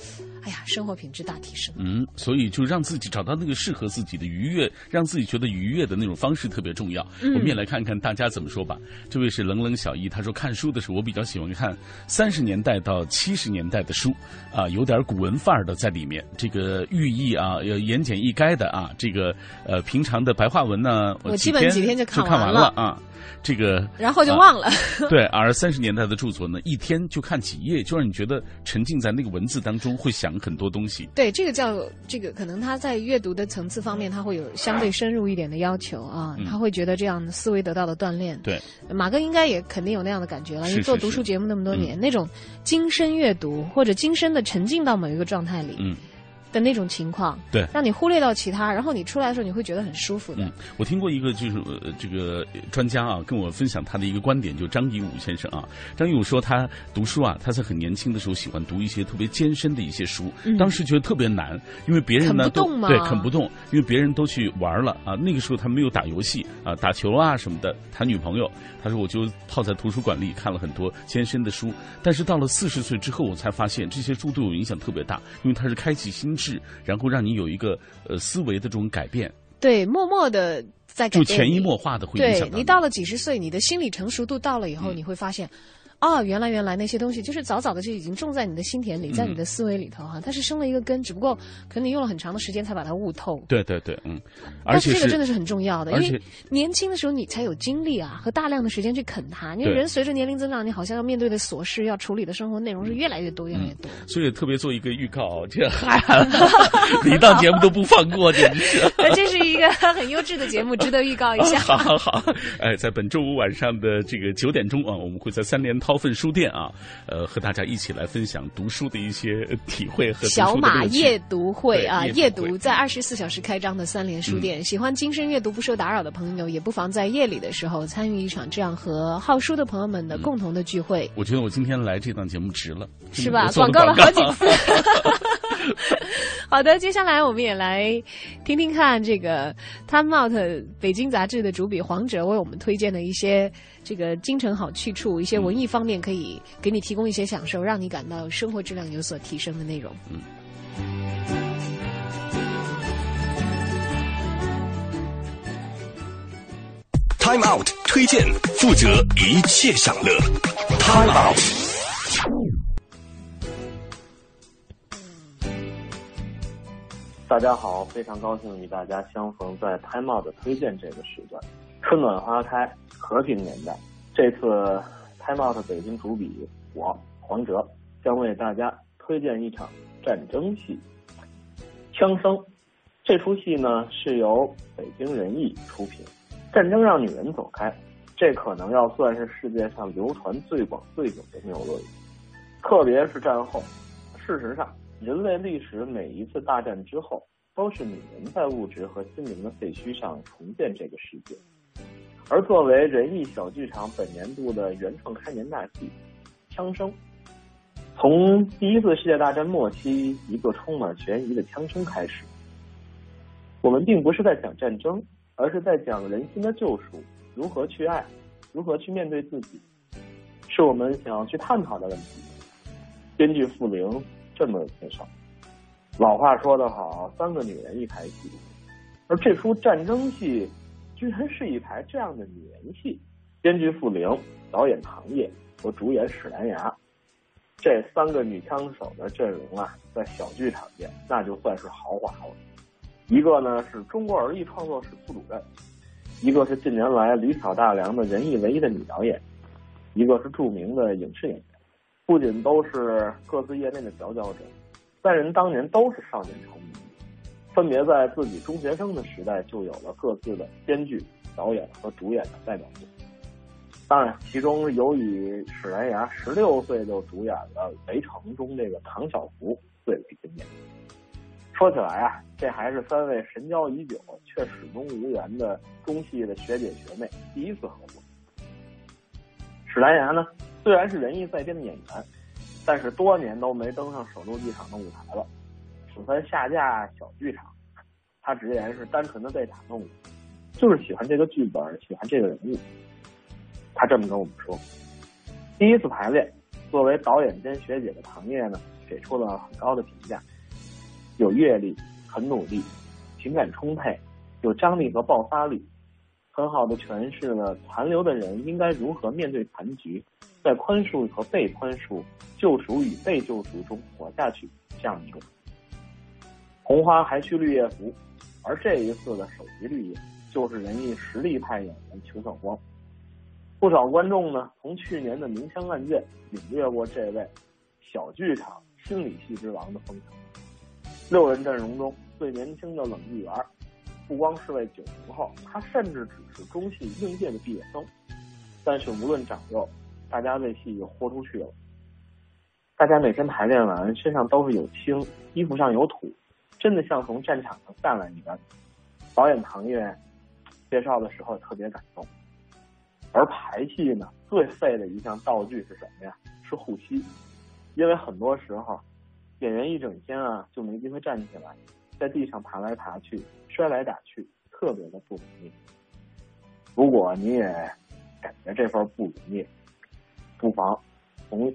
哎呀，生活品质大提升。嗯，所以就让自己找到那个适合自己的愉悦，让自己觉得愉悦的那种方式特别重要。要。我们也来看看大家怎么说吧。这位是冷冷小一，他说看书的时候，我比较喜欢看三十年代到七十年代的书，啊，有点古文范儿的在里面。这个寓意啊，要言简意赅的啊，这个呃平常的白话文呢，我基本几天就看完了啊。这个，然后就忘了。对，而三十年代的著作呢，一天就看几页，就让你觉得沉浸在那个文字当中，会想很多东西。对，这个叫这个，可能他在阅读的层次方面，他会有相对深入一点的要求啊，他会觉得这样的思维得到了锻炼。对，马哥应该也肯定有那样的感觉了，因为做读书节目那么多年，那种精深阅读或者精深的沉浸到某一个状态里。嗯。的那种情况，对，让你忽略到其他，然后你出来的时候，你会觉得很舒服的。嗯，我听过一个就是这个专家啊，跟我分享他的一个观点，就张一武先生啊。张一武说他读书啊，他在很年轻的时候喜欢读一些特别艰深的一些书，当时觉得特别难，因为别人呢都对啃不动，因为别人都去玩了啊。那个时候他没有打游戏啊，打球啊什么的，谈女朋友。他说我就泡在图书馆里看了很多艰深的书，但是到了四十岁之后，我才发现这些书对我影响特别大，因为它是开启心智。然后让你有一个呃思维的这种改变，对，默默的在就潜移默化的会影响你到了几十岁，你的心理成熟度到了以后，你会发现。哦，原来原来那些东西就是早早的就已经种在你的心田里，在你的思维里头哈，它是生了一个根，只不过可能你用了很长的时间才把它悟透。对对对，嗯，而且这个真的是很重要的，因为年轻的时候你才有精力啊和大量的时间去啃它。因为人随着年龄增长，你好像要面对的琐事、要处理的生活内容是越来越多、越来越多。所以特别做一个预告，这嗨，一档节目都不放过，简直是。这是一个很优质的节目，值得预告一下。好好好，哎，在本周五晚上的这个九点钟啊，我们会在三联韬奋书店啊。呃，和大家一起来分享读书的一些体会和小马夜读会啊，夜读在二十四小时开张的三联书店。喜欢精神阅读不受打扰的朋友，也不妨在夜里的时候参与一场这样和好书的朋友们的共同的聚会。我觉得我今天来这档节目值了，是吧？广告了好几次。好的，接下来我们也来听听看这个《Time Out》北京杂志的主笔黄哲为我们推荐的一些。这个京城好去处，一些文艺方面可以给你提供一些享受，让你感到生活质量有所提升的内容。嗯。Time Out 推荐，负责一切享乐。Time Out。大家好，非常高兴与大家相逢在 Time Out 的推荐这个时段。春暖花开。和平年代，这次《Time Out》北京主笔我黄哲将为大家推荐一场战争戏《枪声》。这出戏呢是由北京人艺出品。战争让女人走开，这可能要算是世界上流传最广最久的谬论。特别是战后，事实上，人类历史每一次大战之后，都是女人在物质和心灵的废墟上重建这个世界。而作为人艺小剧场本年度的原创开年大戏《枪声》，从第一次世界大战末期一个充满悬疑的枪声开始，我们并不是在讲战争，而是在讲人心的救赎，如何去爱，如何去面对自己，是我们想要去探讨的问题。编剧傅玲这么介绍：老话说得好，三个女人一台戏，而这出战争戏。居然是一台这样的女人戏，编剧傅玲，导演唐烨和主演史兰芽，这三个女枪手的阵容啊，在小剧场界那就算是豪华了。一个呢是中国儿艺创作室副主任，一个是近年来屡挑大梁的人艺唯一的女导演，一个是著名的影视演员，不仅都是各自业内的佼佼者，三人当年都是少年成名。分别在自己中学生的时代就有了各自的编剧、导演和主演的代表作。当然，其中有以史莱牙十六岁就主演了《围城》中这个唐小福最为经典。说起来啊，这还是三位神交已久却始终无缘的中戏的学姐学妹第一次合作。史莱牙呢，虽然是人艺在编的演员，但是多年都没登上首都剧场的舞台了。喜欢下架小剧场，他直言是单纯的被打动了，就是喜欢这个剧本，喜欢这个人物。他这么跟我们说：第一次排练，作为导演兼学姐的唐烨呢，给出了很高的评价：有阅历，很努力，情感充沛，有张力和爆发力，很好的诠释了残留的人应该如何面对残局，在宽恕和被宽恕、救赎与被救赎中活下去这样一个。红花还需绿叶扶，而这一次的首席绿叶就是人艺实力派演员裘晓光。不少观众呢，从去年的《明枪暗箭》领略过这位小剧场心理戏之王的风采。六人阵容中最年轻的冷议员，不光是位九零后，他甚至只是中戏应届的毕业生。但是无论长幼，大家为戏就豁出去了。大家每天排练完，身上都是有青，衣服上有土，真的像从战场上散来一般。导演唐月介绍的时候特别感动。而排戏呢，最费的一项道具是什么呀？是护膝，因为很多时候演员一整天啊就没机会站起来，在地上爬来爬去，摔来打去，特别的不容易。如果你也感觉这份不容易，不妨从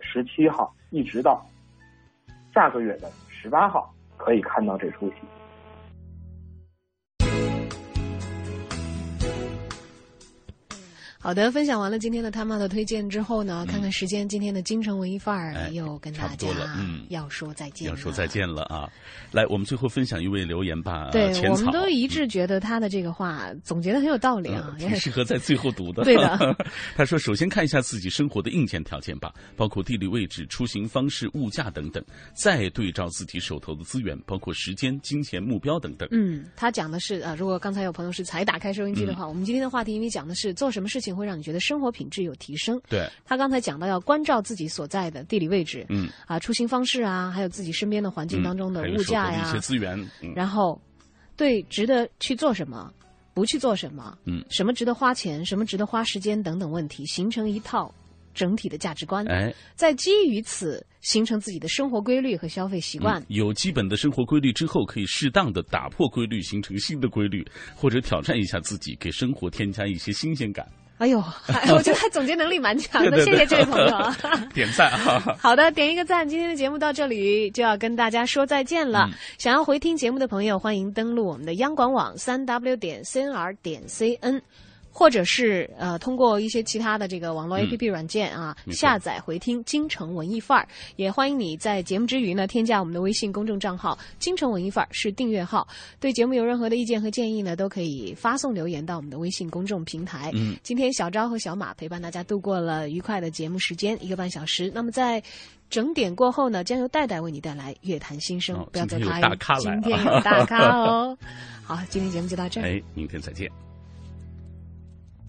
十七号一直到下个月的十八号，可以看到这出戏。好的，分享完了今天的他妈的推荐之后呢，看看时间，今天的京城文艺范儿又跟大家嗯要说再见，要说再见了啊！来，我们最后分享一位留言吧。对，我们都一致觉得他的这个话总结的很有道理啊，挺适合在最后读的。对的，他说：“首先看一下自己生活的硬件条件吧，包括地理位置、出行方式、物价等等，再对照自己手头的资源，包括时间、金钱、目标等等。”嗯，他讲的是啊，如果刚才有朋友是才打开收音机的话，我们今天的话题因为讲的是做什么事情会让你觉得生活。品质有提升。对，他刚才讲到要关照自己所在的地理位置，嗯，啊，出行方式啊，还有自己身边的环境当中的物价呀，一些资源，然后对值得去做什么，不去做什么，嗯，什么值得花钱，什么值得花时间等等问题，形成一套整体的价值观。哎，在基于此形成自己的生活规律和消费习惯。有基本的生活规律之后，可以适当的打破规律，形成新的规律，或者挑战一下自己，给生活添加一些新鲜感。哎呦，我觉得他总结能力蛮强的，谢谢这位朋友。点赞啊！好的，点一个赞。今天的节目到这里就要跟大家说再见了。想要回听节目的朋友，欢迎登录我们的央广网三 w 点 cnr 点 cn。或者是呃，通过一些其他的这个网络 APP 软件啊，下载回听《京城文艺范儿》。也欢迎你在节目之余呢，添加我们的微信公众账号“京城文艺范儿”是订阅号。对节目有任何的意见和建议呢，都可以发送留言到我们的微信公众平台。嗯，今天小昭和小马陪伴大家度过了愉快的节目时间，一个半小时。那么在整点过后呢，将由戴戴为你带来乐坛新生。不要走开，今天有大咖来，今天有大咖哦。好，今天节目就到这儿。哎，明天再见。